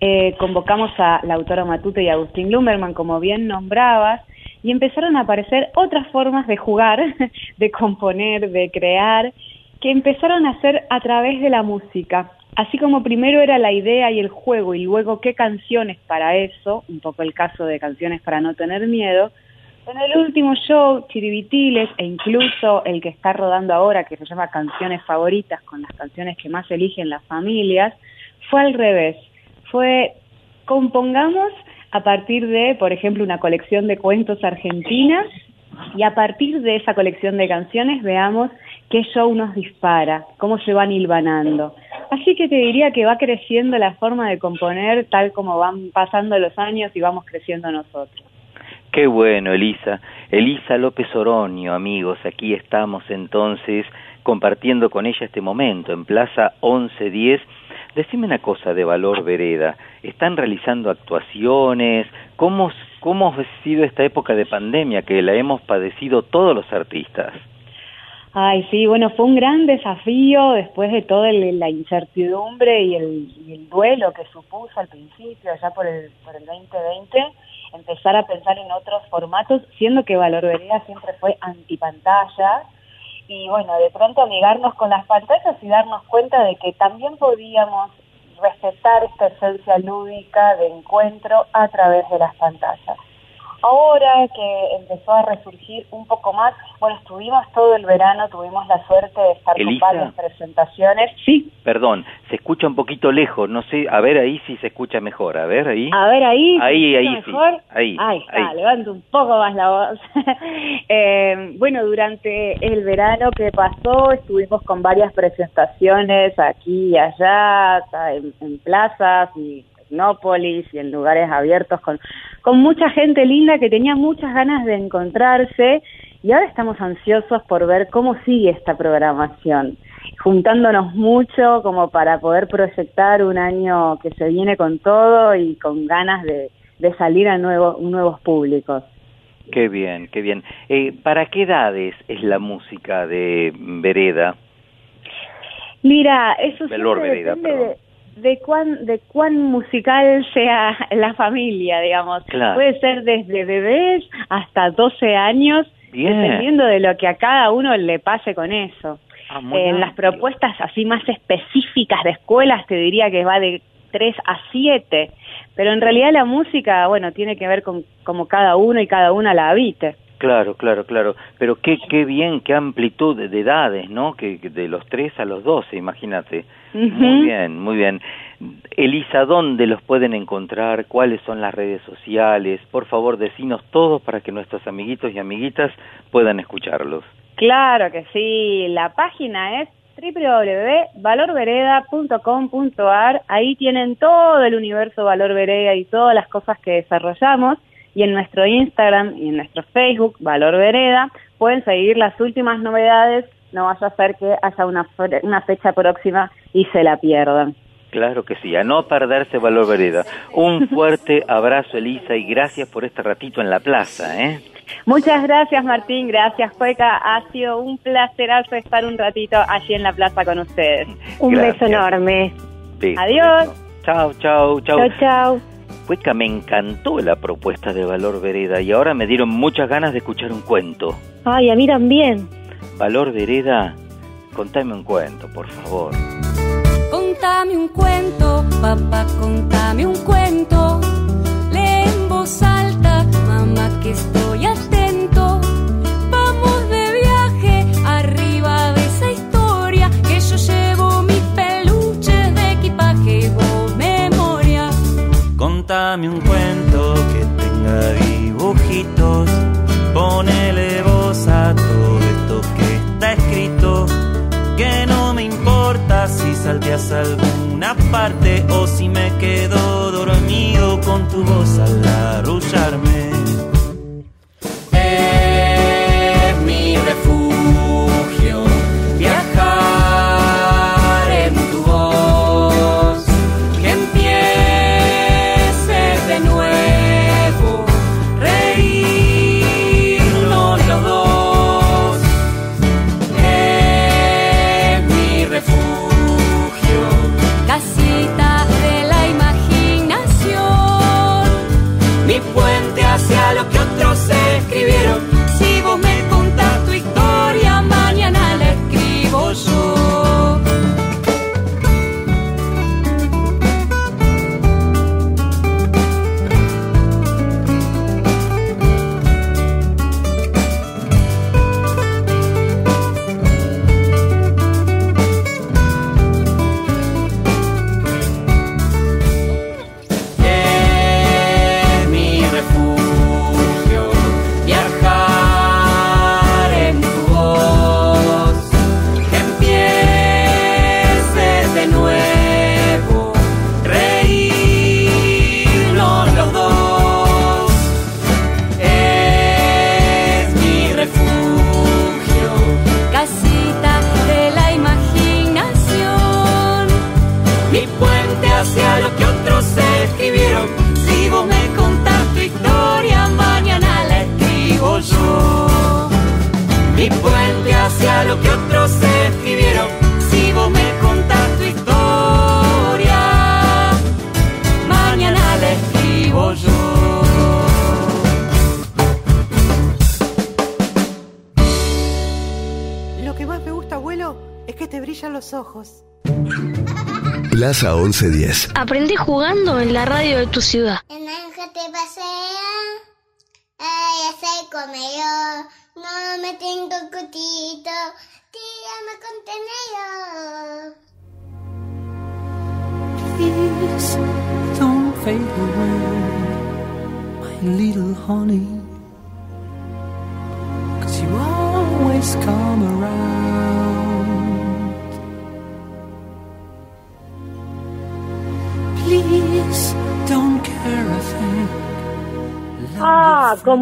eh, convocamos a la autora Matute y a Agustín Lumberman, como bien nombrabas, y empezaron a aparecer otras formas de jugar, [LAUGHS] de componer, de crear, que empezaron a hacer a través de la música. Así como primero era la idea y el juego y luego qué canciones para eso, un poco el caso de canciones para no tener miedo, en el último show, Chiribitiles, e incluso el que está rodando ahora, que se llama Canciones Favoritas, con las canciones que más eligen las familias, fue al revés. Fue, compongamos a partir de, por ejemplo, una colección de cuentos argentinas y a partir de esa colección de canciones veamos qué show nos dispara, cómo se van hilvanando. Así que te diría que va creciendo la forma de componer tal como van pasando los años y vamos creciendo nosotros.
Qué bueno, Elisa. Elisa López Oroño, amigos, aquí estamos entonces compartiendo con ella este momento en Plaza 1110. Decime una cosa de Valor Vereda. ¿Están realizando actuaciones? ¿Cómo, ¿Cómo ha sido esta época de pandemia que la hemos padecido todos los artistas?
Ay, sí, bueno, fue un gran desafío después de toda la incertidumbre y el, y el duelo que supuso al principio, ya por el, por el 2020, empezar a pensar en otros formatos, siendo que Valor Vereda siempre fue antipantalla, y bueno, de pronto amigarnos con las pantallas y darnos cuenta de que también podíamos respetar esta esencia lúdica de encuentro a través de las pantallas. Ahora que empezó a resurgir un poco más, bueno, estuvimos todo el verano, tuvimos la suerte de estar
Elisa.
con varias presentaciones. Sí,
Perdón, se escucha un poquito lejos, no sé, a ver ahí si se escucha mejor, a ver ahí.
a ver ahí. ¿se
Ahí, ahí, sí.
mejor?
Ahí,
Ahí está,
ahí.
levanto un poco más la voz. [LAUGHS] Eh, bueno, durante el verano que pasó estuvimos con varias presentaciones aquí y allá, en, en plazas y Tecnópolis y en lugares abiertos con, con mucha gente linda que tenía muchas ganas de encontrarse y ahora estamos ansiosos por ver cómo sigue esta programación, juntándonos mucho como para poder proyectar un año que se viene con todo y con ganas de, de salir a nuevo- nuevos públicos.
Qué bien, qué bien. Eh, ¿Para qué edades es la música de Vereda?
Mira, eso siempre
Vereda,
de, de cuán de cuán musical sea la familia, digamos.
Claro.
Puede ser desde bebés hasta 12 años,
Bien.
dependiendo de lo que a cada uno le pase con eso.
Ah, muy
en las propuestas así más específicas de escuelas te diría que va de 3 a 7, pero en realidad la música, bueno, tiene que ver con como cada uno y cada una la habite.
Claro, claro, claro. Pero qué, qué bien, qué amplitud de, de edades, ¿no? Que, de los 3 a los 12, imagínate. Muy bien, muy bien. Elisa, ¿dónde los pueden encontrar? ¿Cuáles son las redes sociales? Por favor, decinos todos para que nuestros amiguitos y amiguitas puedan escucharlos.
Claro que sí, la página es www.valorvereda.com.ar, ahí tienen todo el universo Valor Vereda y todas las cosas que desarrollamos y en nuestro Instagram y en nuestro Facebook Valor Vereda pueden seguir las últimas novedades, no vaya a ser que haya una, una fecha próxima y se la pierdan.
Claro que sí, a no perderse Valor Vereda. Un fuerte abrazo, Elisa, y gracias por este ratito en la plaza, ¿eh?
Muchas gracias Martín, gracias Cueca, ha sido un placerazo estar un ratito allí en la plaza con ustedes.
Un
Gracias.
beso enorme.
Beso,
Adiós.
Chao, chao, chao.
Chao, chao.
Cueca, me encantó la propuesta de Valor Vereda y ahora me dieron muchas ganas de escuchar un cuento.
Ay, a mí también.
Valor Vereda, contame un cuento, por favor.
Contame un cuento, papá, contame un cuento. Lee en voz alta, mamá, que estoy atento.
Contame un cuento que tenga dibujitos. Ponele voz a todo esto que está escrito. Que no me importa si salteas alguna parte o si me quedo dormido con tu voz al arrullarme. Es
1110.
Aprendí jugando en la radio de tu ciudad.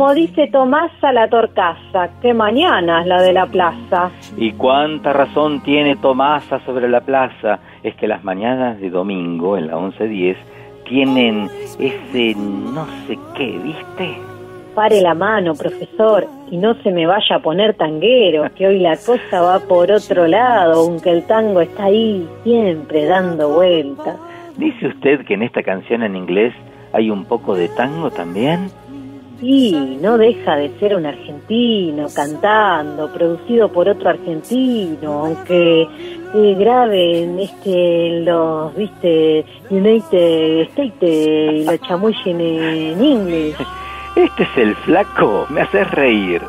Como dice Tomás a la torcaza, qué mañana es la de la plaza.
Y cuánta razón tiene Tomasa sobre la plaza. Es que las mañanas de domingo en la 1110 tienen ese no sé qué, ¿viste?
Pare la mano, profesor, y no se me vaya a poner tanguero, que hoy la cosa va por otro lado, aunque el tango está ahí siempre dando vueltas.
¿Dice usted que en esta canción en inglés hay un poco de tango también?
Sí, no deja de ser un argentino cantando, producido por otro argentino, aunque eh, graben este, los, viste, United States y lo chamullen en inglés. [LAUGHS]
Este es el flaco, me haces reír.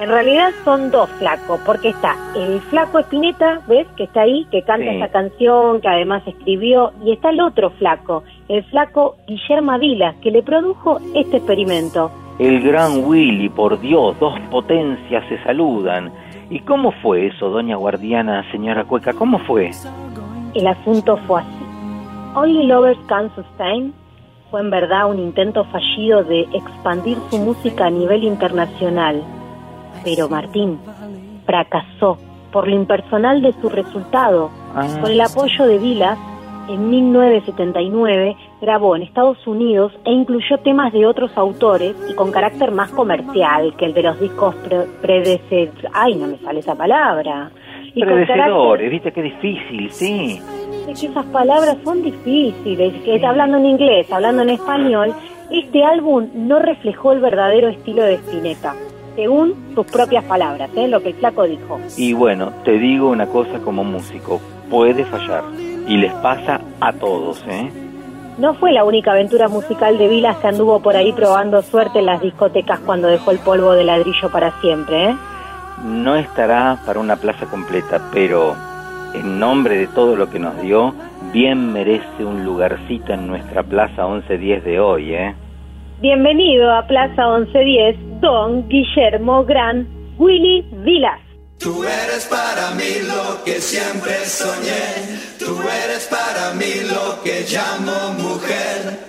En realidad son dos flacos, porque está el flaco Espineta, ¿ves? Que está ahí, que canta
Sí.
esa canción, que además escribió, y está el otro flaco, el flaco Guillermo Vila, que le produjo este experimento.
El gran Willy, por Dios, dos potencias se saludan. ¿Y cómo fue eso, doña guardiana, señora Cueca? ¿Cómo fue?
El asunto fue así. Only Lovers Can Sustain fue en verdad un intento fallido de expandir su música a nivel internacional. Pero Martín fracasó por lo impersonal de su resultado.
Ah.
Con el apoyo de Vilas, en 1979 grabó en Estados Unidos e incluyó temas de otros autores y con carácter más comercial que el de los discos pre predecesores. Ay, no me sale esa palabra. Y con
Predecedores, viste qué difícil, sí.
es que esas palabras son difíciles, que está hablando en inglés, hablando en español, este álbum no reflejó el verdadero estilo de Spinetta, según sus propias palabras, ¿eh? lo que el flaco dijo.
Y bueno, te digo una cosa como músico, puede fallar. Y les pasa a todos, ¿eh?
No fue la única aventura musical de Vilas que anduvo por ahí probando suerte en las discotecas cuando dejó el polvo de ladrillo para siempre, ¿eh?
No estará para una plaza completa, pero en nombre de todo lo que nos dio, bien merece un lugarcito en nuestra Plaza 1110 de hoy, ¿eh?
Bienvenido a Plaza 1110, Don Guillermo Gran Willy Vilas.
Tú eres para mí lo que siempre soñé. Tú eres para mí lo que llamo mujer.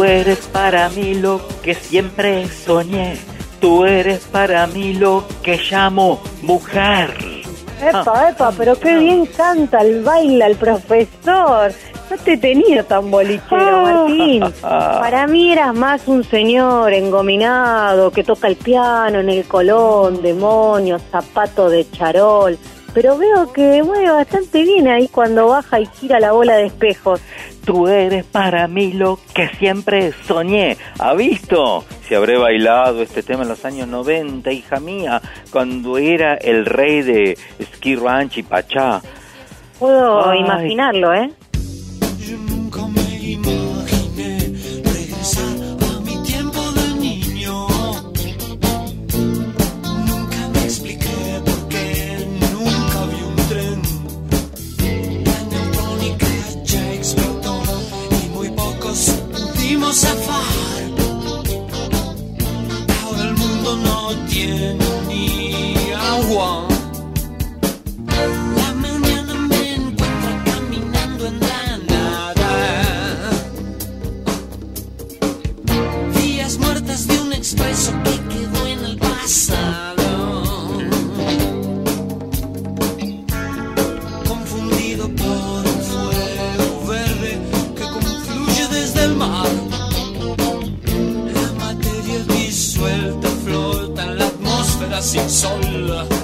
Tú eres para mí lo que siempre soñé. Tú eres para mí lo que llamo mujer.
Epa, epa, pero qué bien canta el baila el profesor. No te he tenido tan bolichero, Martín. [LAUGHS] Para mí eras más un señor engominado que toca el piano en el colón, demonios, zapato de charol. Pero veo que mueve bastante bien ahí cuando baja y gira la bola de espejos.
Tú eres para mí lo que siempre soñé. ¿Ha visto? Si habré bailado este tema en los años 90, hija mía, cuando era el rey de Ski Ranch y Pachá.
Puedo
Ay.
imaginarlo, ¿eh?
Zafar. Ahora el mundo no tiene sin sol.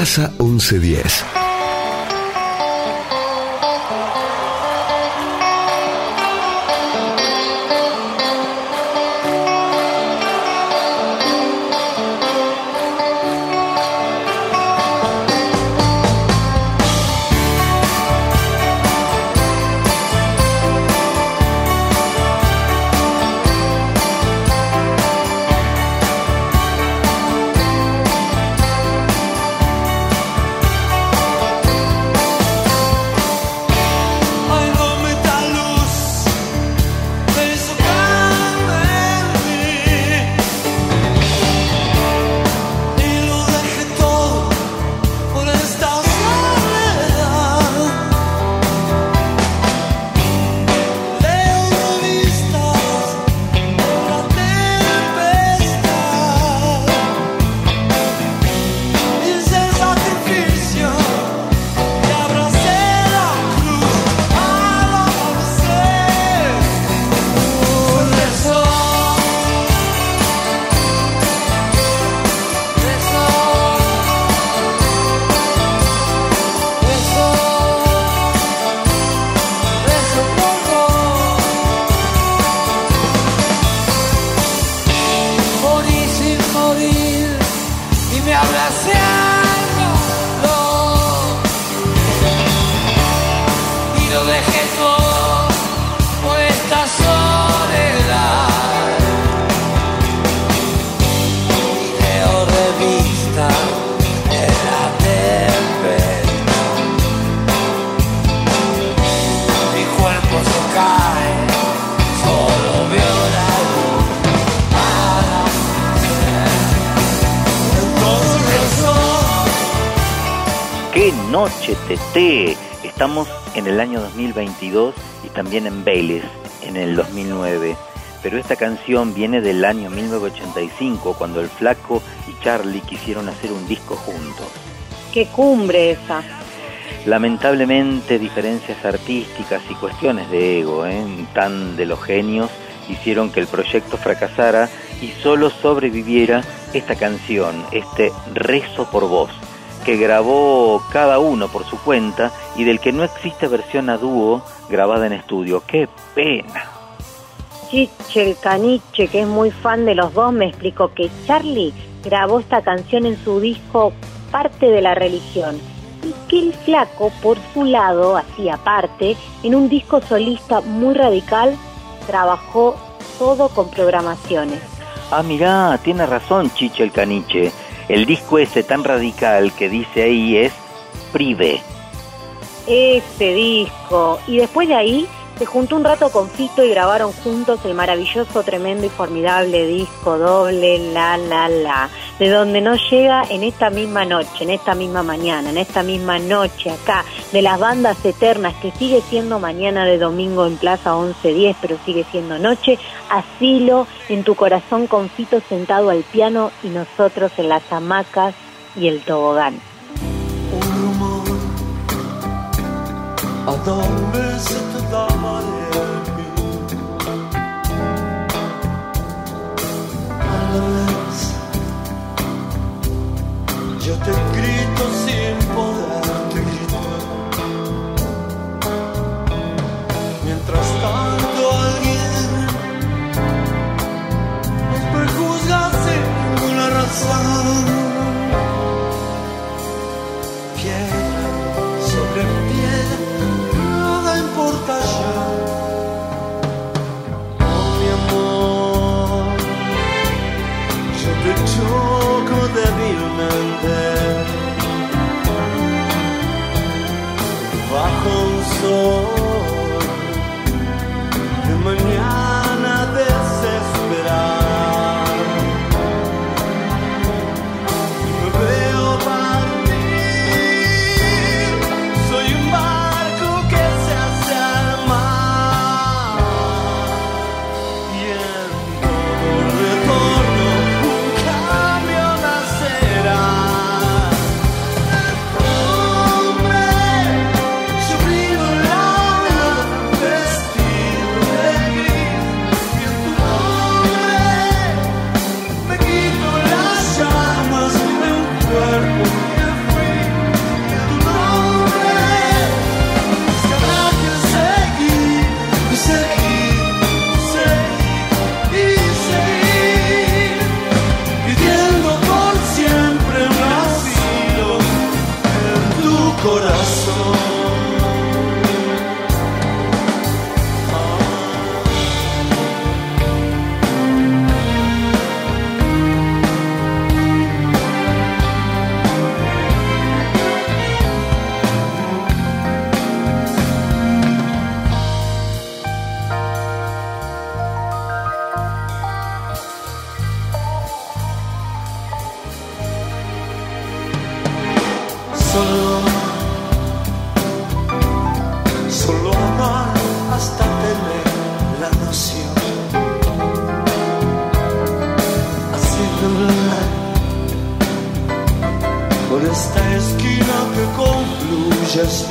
Plaza 1110.
Estamos en el año 2022 y también en Vélez, en el 2009. Pero esta canción viene del año 1985, cuando el Flaco y Charlie quisieron hacer un disco juntos.
Qué cumbre esa.
Lamentablemente, diferencias artísticas y cuestiones de ego, ¿eh? tan de los genios, hicieron que el proyecto fracasara y solo sobreviviera esta canción, este Rezo por Vos, que grabó cada uno por su cuenta y del que no existe versión a dúo grabada en estudio. ¡Qué pena!
Chiche el caniche, que es muy fan de los dos, me explicó que Charlie grabó esta canción en su disco Parte de la Religión y que el flaco, por su lado, hacía parte, en un disco solista muy radical, trabajó todo con programaciones.
Ah, mirá, tiene razón Chiche el Caniche. El disco ese tan radical que dice ahí es Prive.
Ese disco. Y después de ahí se juntó un rato con Fito y grabaron juntos el maravilloso, tremendo y formidable disco doble La La La, de donde no llega en esta misma noche, en esta misma mañana, en esta misma noche acá, de las bandas eternas que sigue siendo mañana de domingo en Plaza 1110, pero sigue siendo noche, asilo en tu corazón con Fito sentado al piano y nosotros en las hamacas y el tobogán.
¿A dónde débilmente. Bajo un sol just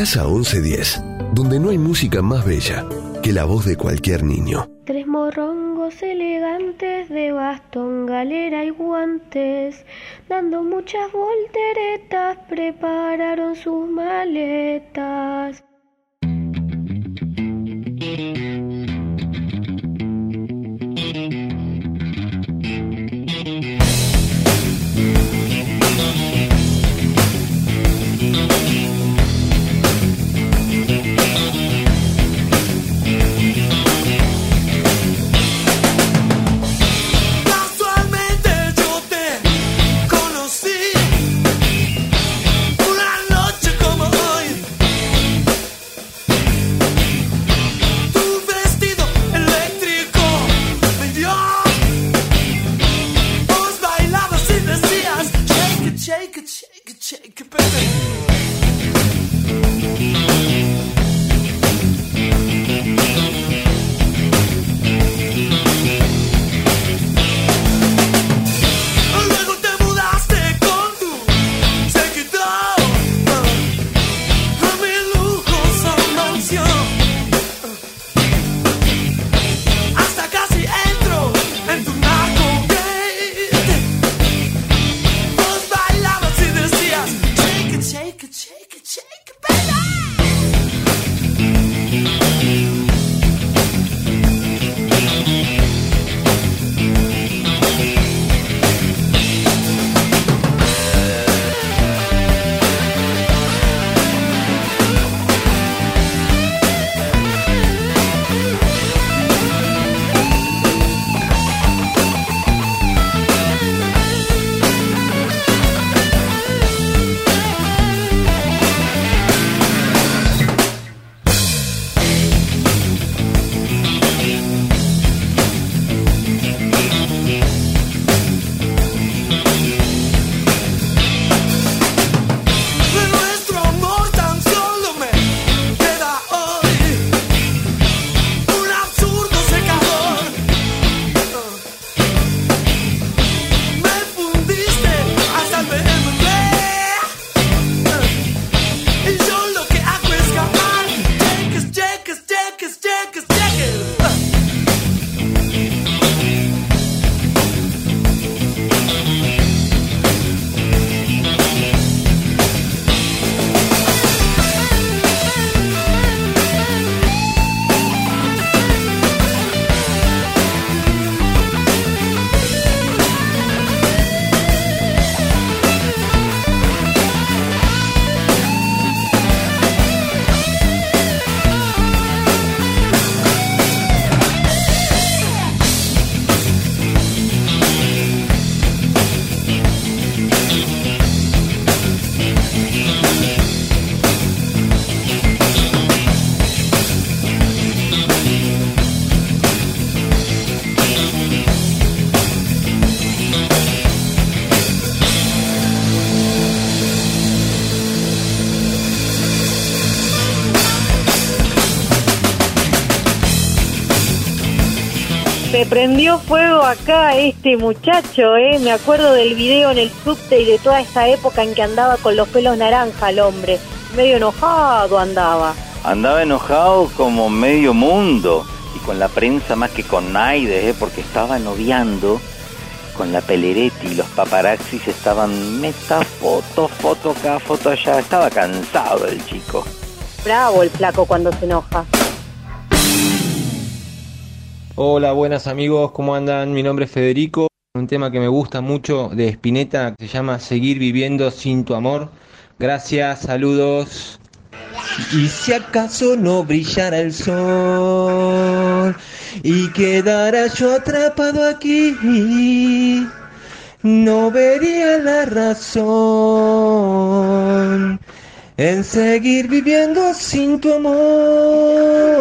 Plaza 1110, donde no hay música más bella que la voz de cualquier niño.
Tres morrongos elegantes de bastón, galera y guantes, dando muchas
vueltas prendió fuego acá este muchacho, ¿eh? Me acuerdo del video en el subte y de toda esa época en que andaba con los pelos naranja el hombre. Medio enojado andaba.
Andaba enojado como medio mundo y con la prensa más que con nadie, ¿eh? porque estaba noviando con la Peleretti y los paparazzis estaban meta foto, foto acá, foto allá. Estaba cansado el chico.
Bravo el flaco cuando se enoja.
Hola, buenas amigos, ¿cómo andan? Mi nombre es Federico. Un tema que me gusta mucho de Spinetta se llama Seguir viviendo sin tu amor. Gracias, saludos.
Y si acaso no brillara el sol y quedara yo atrapado aquí, no vería la razón en seguir viviendo sin tu amor.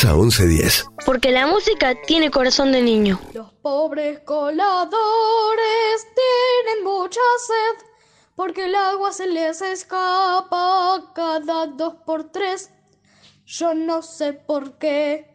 Plaza 1110.
Porque la música tiene corazón de niño.
Los pobres coladores tienen mucha sed porque el agua se les escapa cada dos por tres. Yo no sé por qué.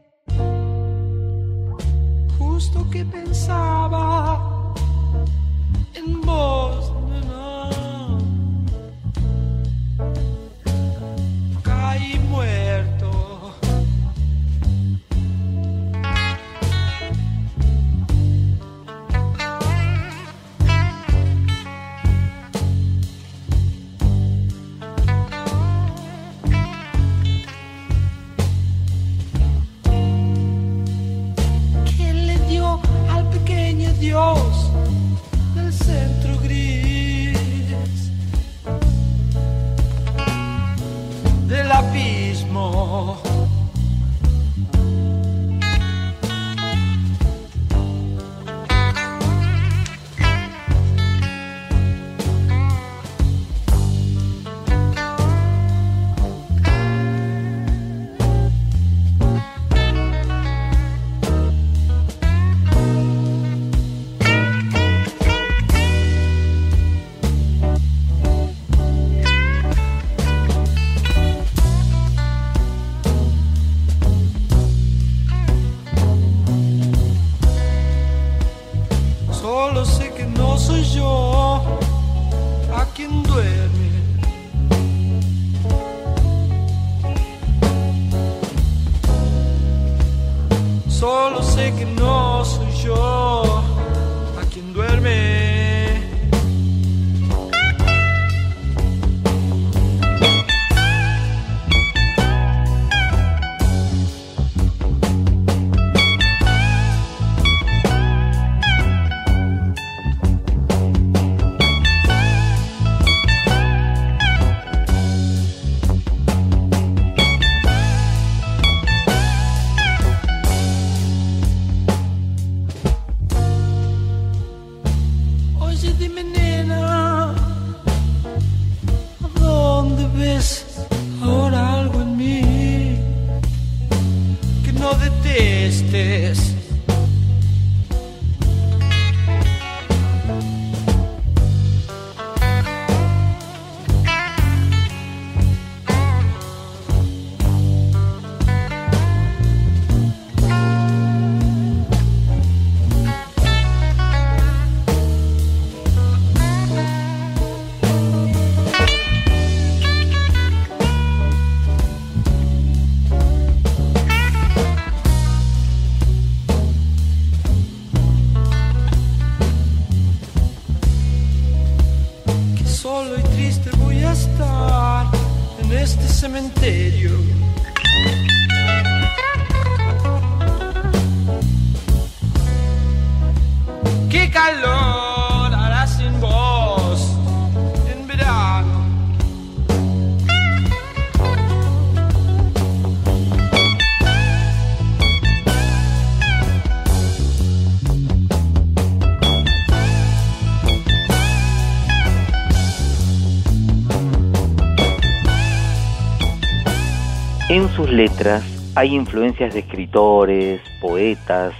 Hay influencias de escritores, poetas,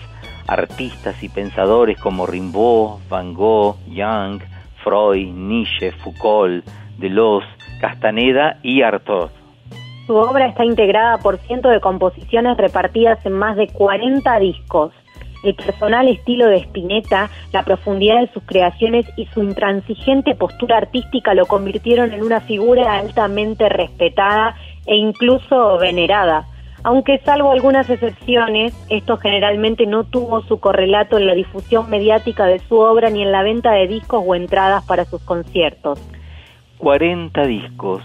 artistas y pensadores como Rimbaud, Van Gogh, Young, Freud, Nietzsche, Foucault, Deleuze, Castaneda y Artaud.
Su obra está integrada por cientos de composiciones repartidas en más de 40 discos. El personal estilo de Spinetta, la profundidad de sus creaciones y su intransigente postura artística lo convirtieron en una figura altamente respetada e incluso venerada. Aunque salvo algunas excepciones, esto generalmente no tuvo su correlato en la difusión mediática de su obra ni en la venta de discos o entradas para sus conciertos.
40 discos.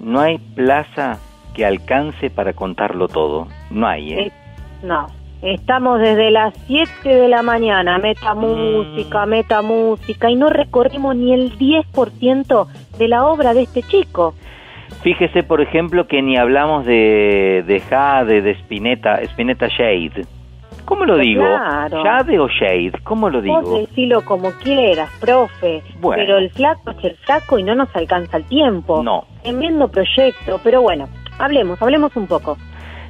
No hay plaza que alcance para contarlo todo. No hay, ¿eh?
Eh, No, estamos desde las 7 de la mañana, meta música, meta música, y no recorrimos ni el 10% de la obra de este chico.
Fíjese, por ejemplo, que ni hablamos de, de Jade, de Spinetta, Spinetta Shade. ¿Cómo lo
Pues
digo?
claro.
¿Jade o Shade? ¿Cómo lo
Vos
digo?
decilo como quieras, profe.
Bueno.
Pero el flaco es el flaco y no nos alcanza el tiempo.
No.
Tremendo proyecto, pero bueno, hablemos, hablemos un poco.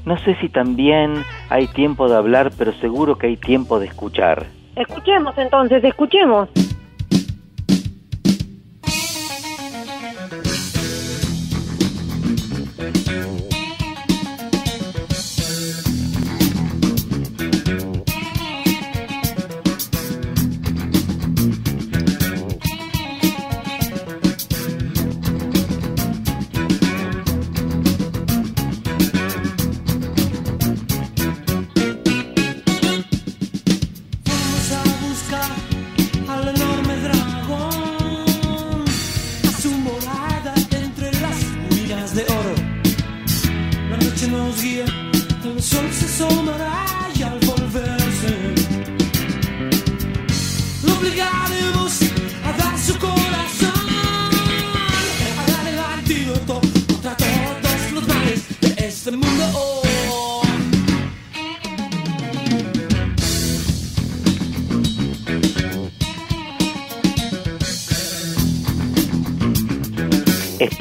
No sé si también hay tiempo de hablar, pero seguro que hay tiempo de escuchar.
Escuchemos entonces, escuchemos.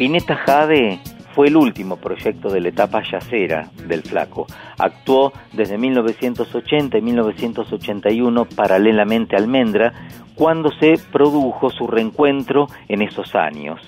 Spinetta Jade fue el último proyecto de la etapa yacera del flaco. Actuó desde 1980 y 1981 paralelamente a Almendra, cuando se produjo su reencuentro en esos años.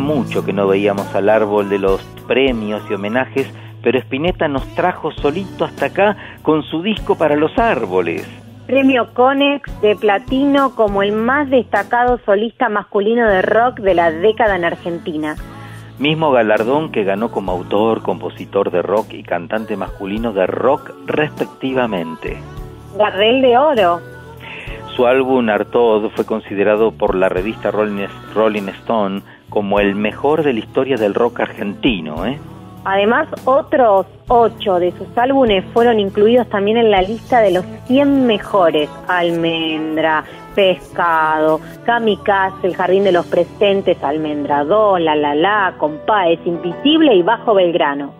Hacía mucho que no veíamos al árbol de los premios y homenajes, pero Spinetta nos trajo solito hasta acá con su disco para los árboles.
Premio Conex de platino como el más destacado solista masculino de rock de la década en Argentina.
Mismo galardón que ganó como autor, compositor de rock y cantante masculino de rock respectivamente.
Gardel de Oro.
Su álbum Artaud fue considerado por la revista Rolling Stone como el mejor de la historia del rock argentino. ¿eh?
Además, otros ocho de sus álbumes fueron incluidos también en la lista de los 100 mejores. Almendra, Pescado, Kamikaze, El Jardín de los Presentes, Almendra 2, La La La, Compás, Invisible y Bajo Belgrano.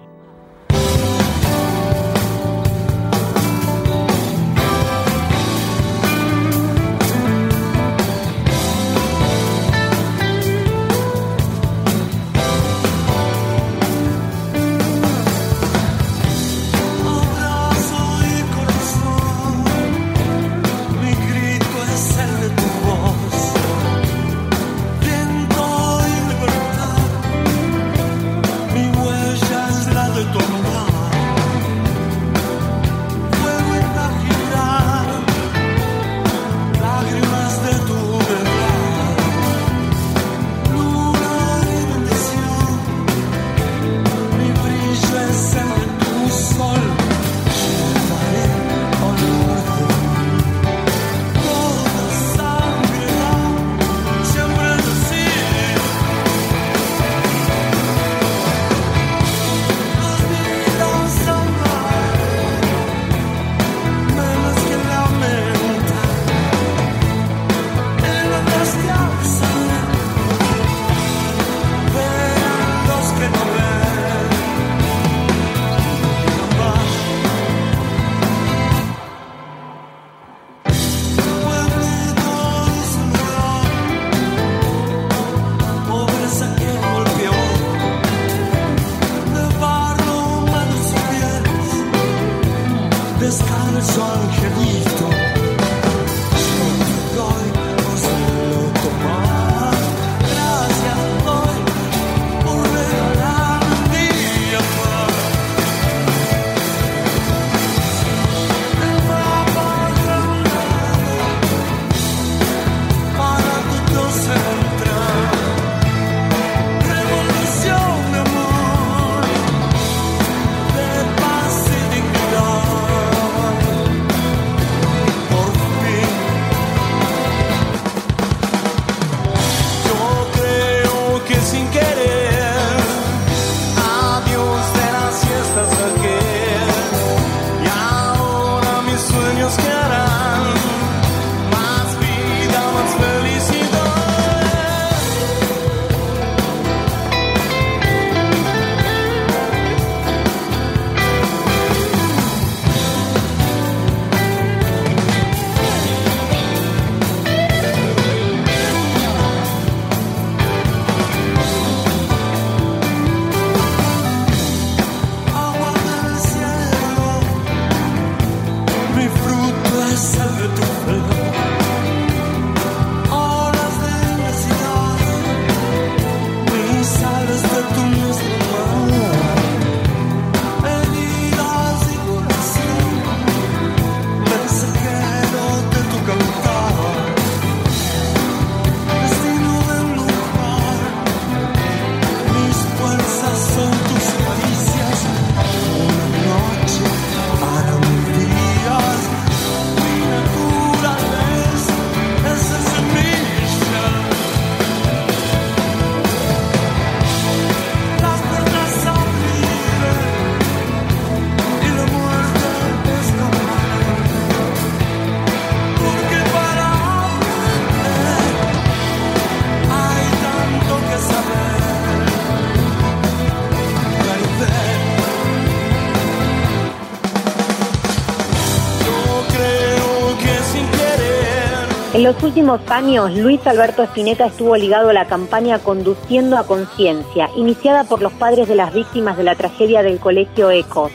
Los últimos años, Luis Alberto Spinetta estuvo ligado a la campaña Conduciendo a Conciencia, iniciada por los padres de las víctimas de la tragedia del colegio ECOS.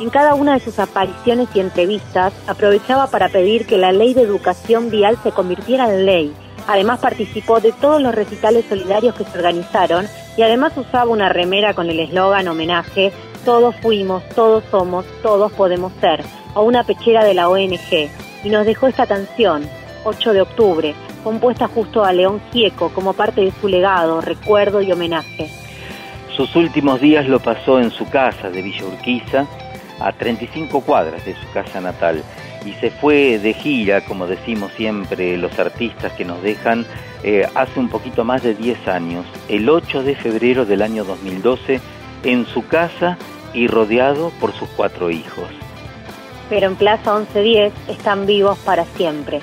En cada una de sus apariciones y entrevistas, aprovechaba para pedir que la ley de educación vial se convirtiera en ley. Además, participó de todos los recitales solidarios que se organizaron y además usaba una remera con el eslogan homenaje Todos fuimos, todos somos, todos podemos ser, o una pechera de la ONG. Y nos dejó esta canción, 8 de octubre, compuesta justo a León Gieco como parte de su legado, recuerdo y homenaje.
Sus últimos días lo pasó en su casa de Villa Urquiza, a 35 cuadras de su casa natal, y se fue de gira, como decimos siempre los artistas que nos dejan, eh, hace un poquito más de 10 años, el 8 de febrero del año 2012, en su casa y rodeado por sus cuatro hijos.
Pero en Plaza 1110 están vivos para siempre.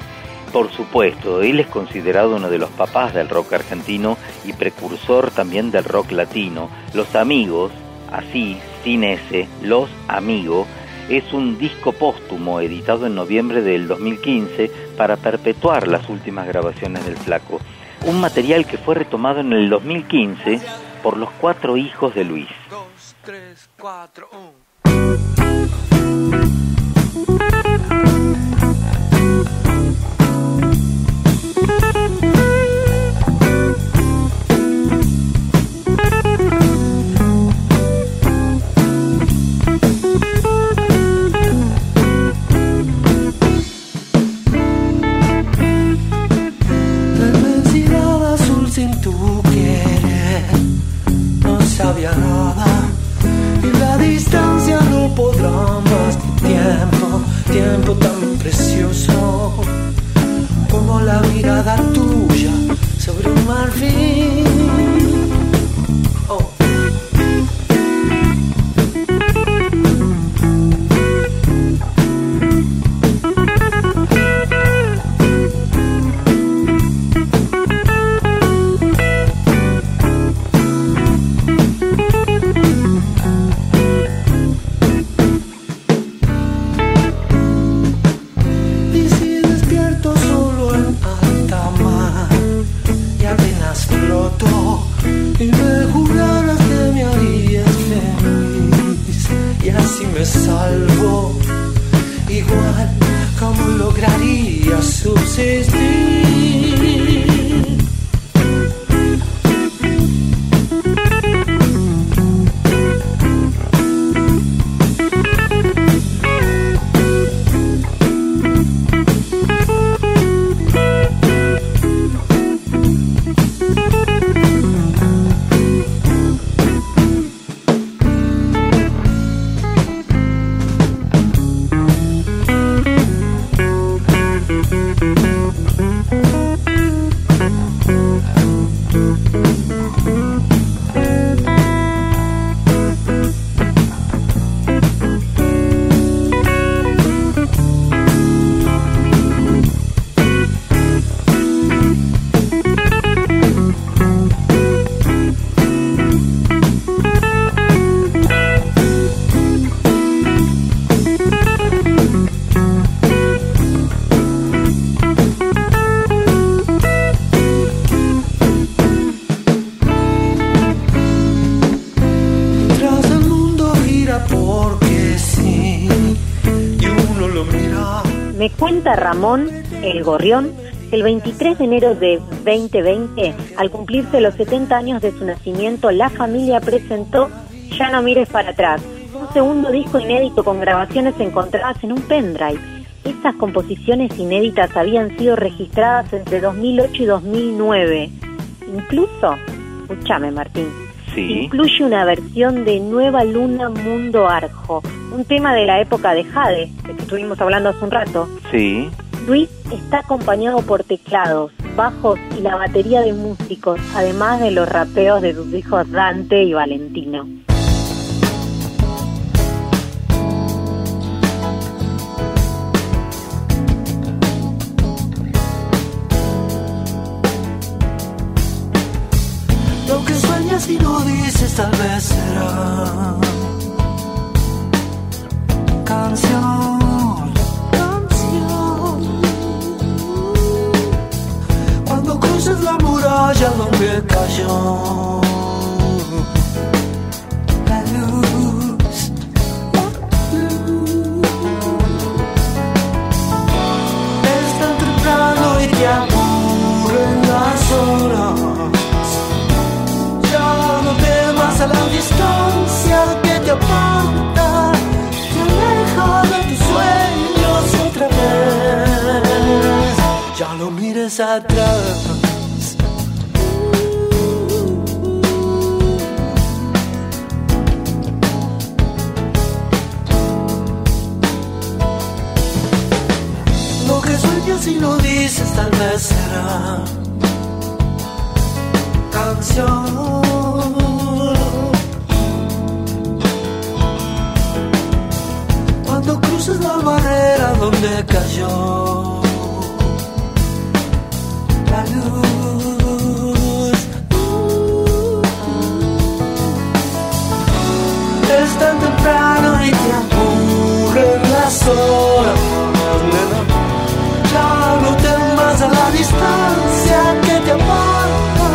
Por supuesto, él es considerado uno de los papás del rock argentino y precursor también del rock latino. Los Amigos, así, sin ese, Los Amigos, es un disco póstumo editado en noviembre del 2015 para perpetuar las últimas grabaciones del flaco. Un material que fue retomado en el 2015 por los cuatro hijos de Luis.
Mirada tuya sobre un marfil.
Cuenta Ramón, el gorrión, el 23 de enero de 2020, al cumplirse los 70 años de su nacimiento, la familia presentó Ya no mires para atrás, un segundo disco inédito con grabaciones encontradas en un pendrive. Estas composiciones inéditas habían sido registradas entre 2008 y 2009. Incluso, escúchame Martín,
Sí.
incluye una versión de Nueva Luna Mundo Arjo, un tema de la época de Jade, de que estuvimos hablando hace un rato.
Sí.
Luis está acompañado por teclados, bajos y la batería de músicos, además de los rapeos de sus hijos Dante y Valentino.
Lo que sueñas y no dices tal vez será canción, canción. Cuando cruces la muralla donde cayó. Mires atrás. Lo que sueñas y no dices tal vez será canción. Cuando cruces la barrera donde cayó Tan temprano y te aburren las horas, nena. Ya no temas a la distancia que te aparta,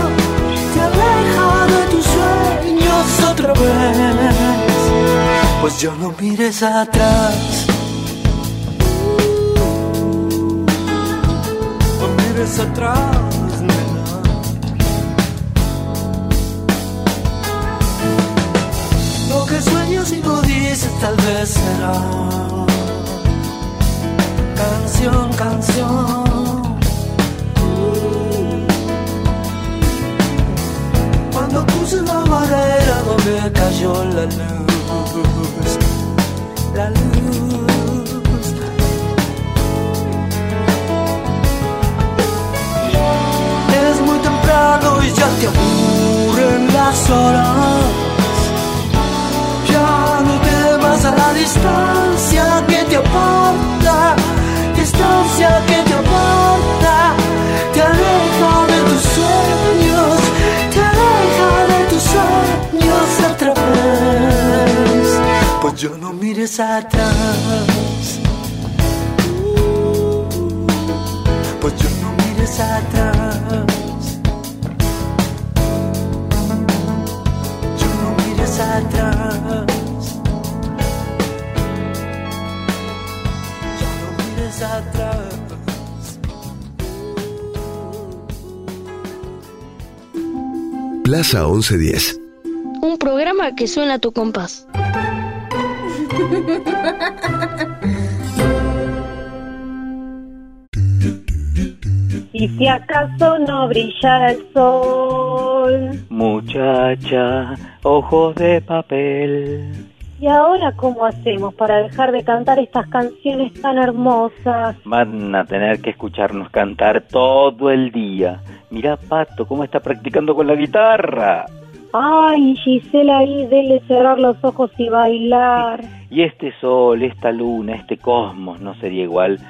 te aleja de tus sueños otra vez. Pues ya no mires atrás. No mires atrás, no dices tal vez será canción, canción. Cuando cruces la barrera donde cayó la luz, la luz. Es muy temprano y ya te aburren las horas. A la distancia que te aparta, distancia que te aparta, te aleja de tus sueños, te aleja de tus sueños otra vez. Pues ya no mires atrás. Pues ya no mires atrás. Atrás.
Plaza 1110.
Un programa que suena a tu compás. [LAUGHS]
Y si acaso no brilla el sol.
Muchacha, ojos de papel.
¿Y ahora cómo hacemos para dejar de cantar estas canciones tan hermosas?
Van a tener que escucharnos cantar todo el día. Mirá, Pato, cómo está practicando con la guitarra.
Ay, Gisela, ahí dele cerrar los ojos y bailar.
Y este sol, esta luna, este cosmos no sería igual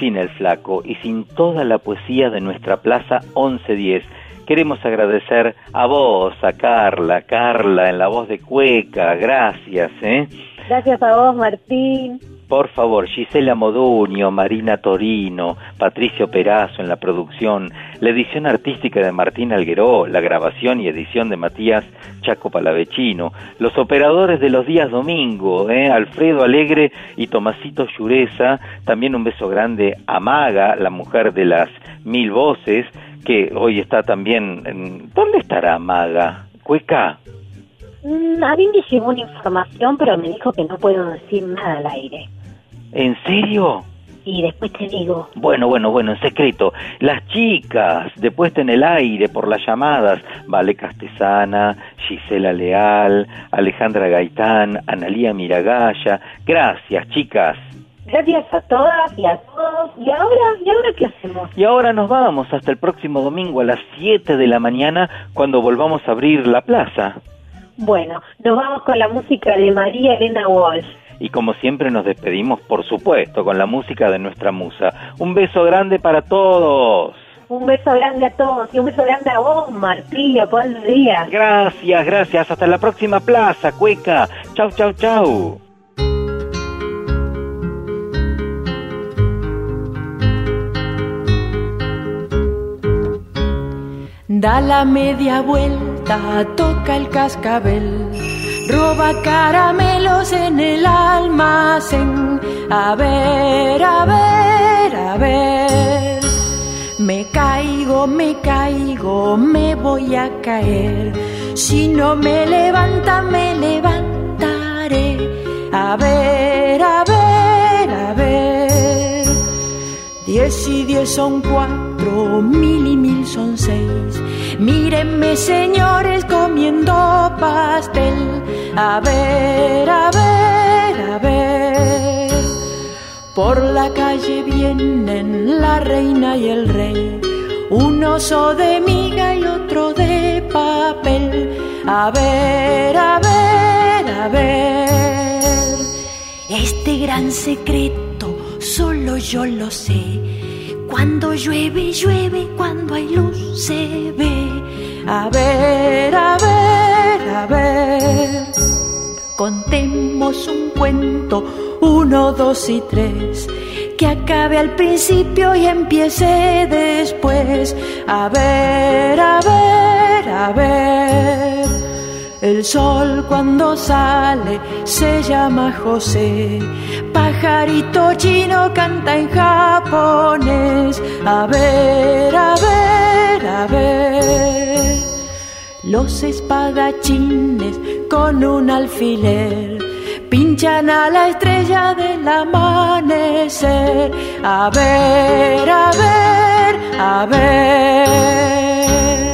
sin el flaco y sin toda la poesía de nuestra Plaza 1110. Queremos agradecer a vos, a Carla, Carla en la voz de Cueca, gracias, ¿eh?
Gracias a vos, Martín.
Por favor, Gisela Moduño, Marina Torino, Patricio Perazo en la producción, la edición artística de Martín Algueró, la grabación y edición de Matías Chaco Palavecino, los operadores de los días domingo, ¿eh? Alfredo Alegre y Tomasito Llureza, también un beso grande a Maga, la mujer de las mil voces, que hoy está también... En... ¿Dónde estará Maga? Cueca.
Mm, a mí me llegó una información, pero me dijo que no puedo decir nada al aire.
¿En serio?
Y después te digo.
Bueno, bueno, bueno, en secreto. Las chicas, de puesta en el aire por las llamadas, Vale Castesana, Gisela Leal, Alejandra Gaitán, Analía Miragaya. Gracias, chicas.
Gracias a todas y a todos. ¿Y ahora? ¿Y ahora qué hacemos?
Y ahora nos vamos hasta el próximo domingo a las 7 de la mañana cuando volvamos a abrir la plaza.
Bueno, nos vamos con la música de María Elena Walsh.
Y como siempre nos despedimos, por supuesto, con la música de nuestra musa. Un beso grande para todos.
Un beso grande a todos y un beso grande a vos, Martín Leopoldo Díaz.
Gracias, gracias. Hasta la próxima plaza, Cueca. Chau, chau, chau.
Da la media vuelta, toca el cascabel, roba caramelos en el almacén. A ver, a ver, a ver. Me caigo, me caigo, me voy a caer. Si no me levanta, me levantaré. A ver, a ver, Diez y diez son cuatro, mil y mil son seis. Mírenme, señores, comiendo pastel. A ver, a ver, a ver. Por la calle vienen la reina y el rey. Un oso de miga y otro de papel. A ver, a ver, a ver. Este gran secreto solo yo lo sé. Cuando llueve, llueve, cuando hay luz se ve. A ver, a ver, a ver. Contemos un cuento, uno, dos y tres. Que acabe al principio y empiece después. A ver, a ver, a ver. El sol cuando sale se llama José. Pajarito chino canta en japonés. A ver, a ver, a ver. Los espadachines con un alfiler pinchan a la estrella del amanecer. A ver, a ver, a ver.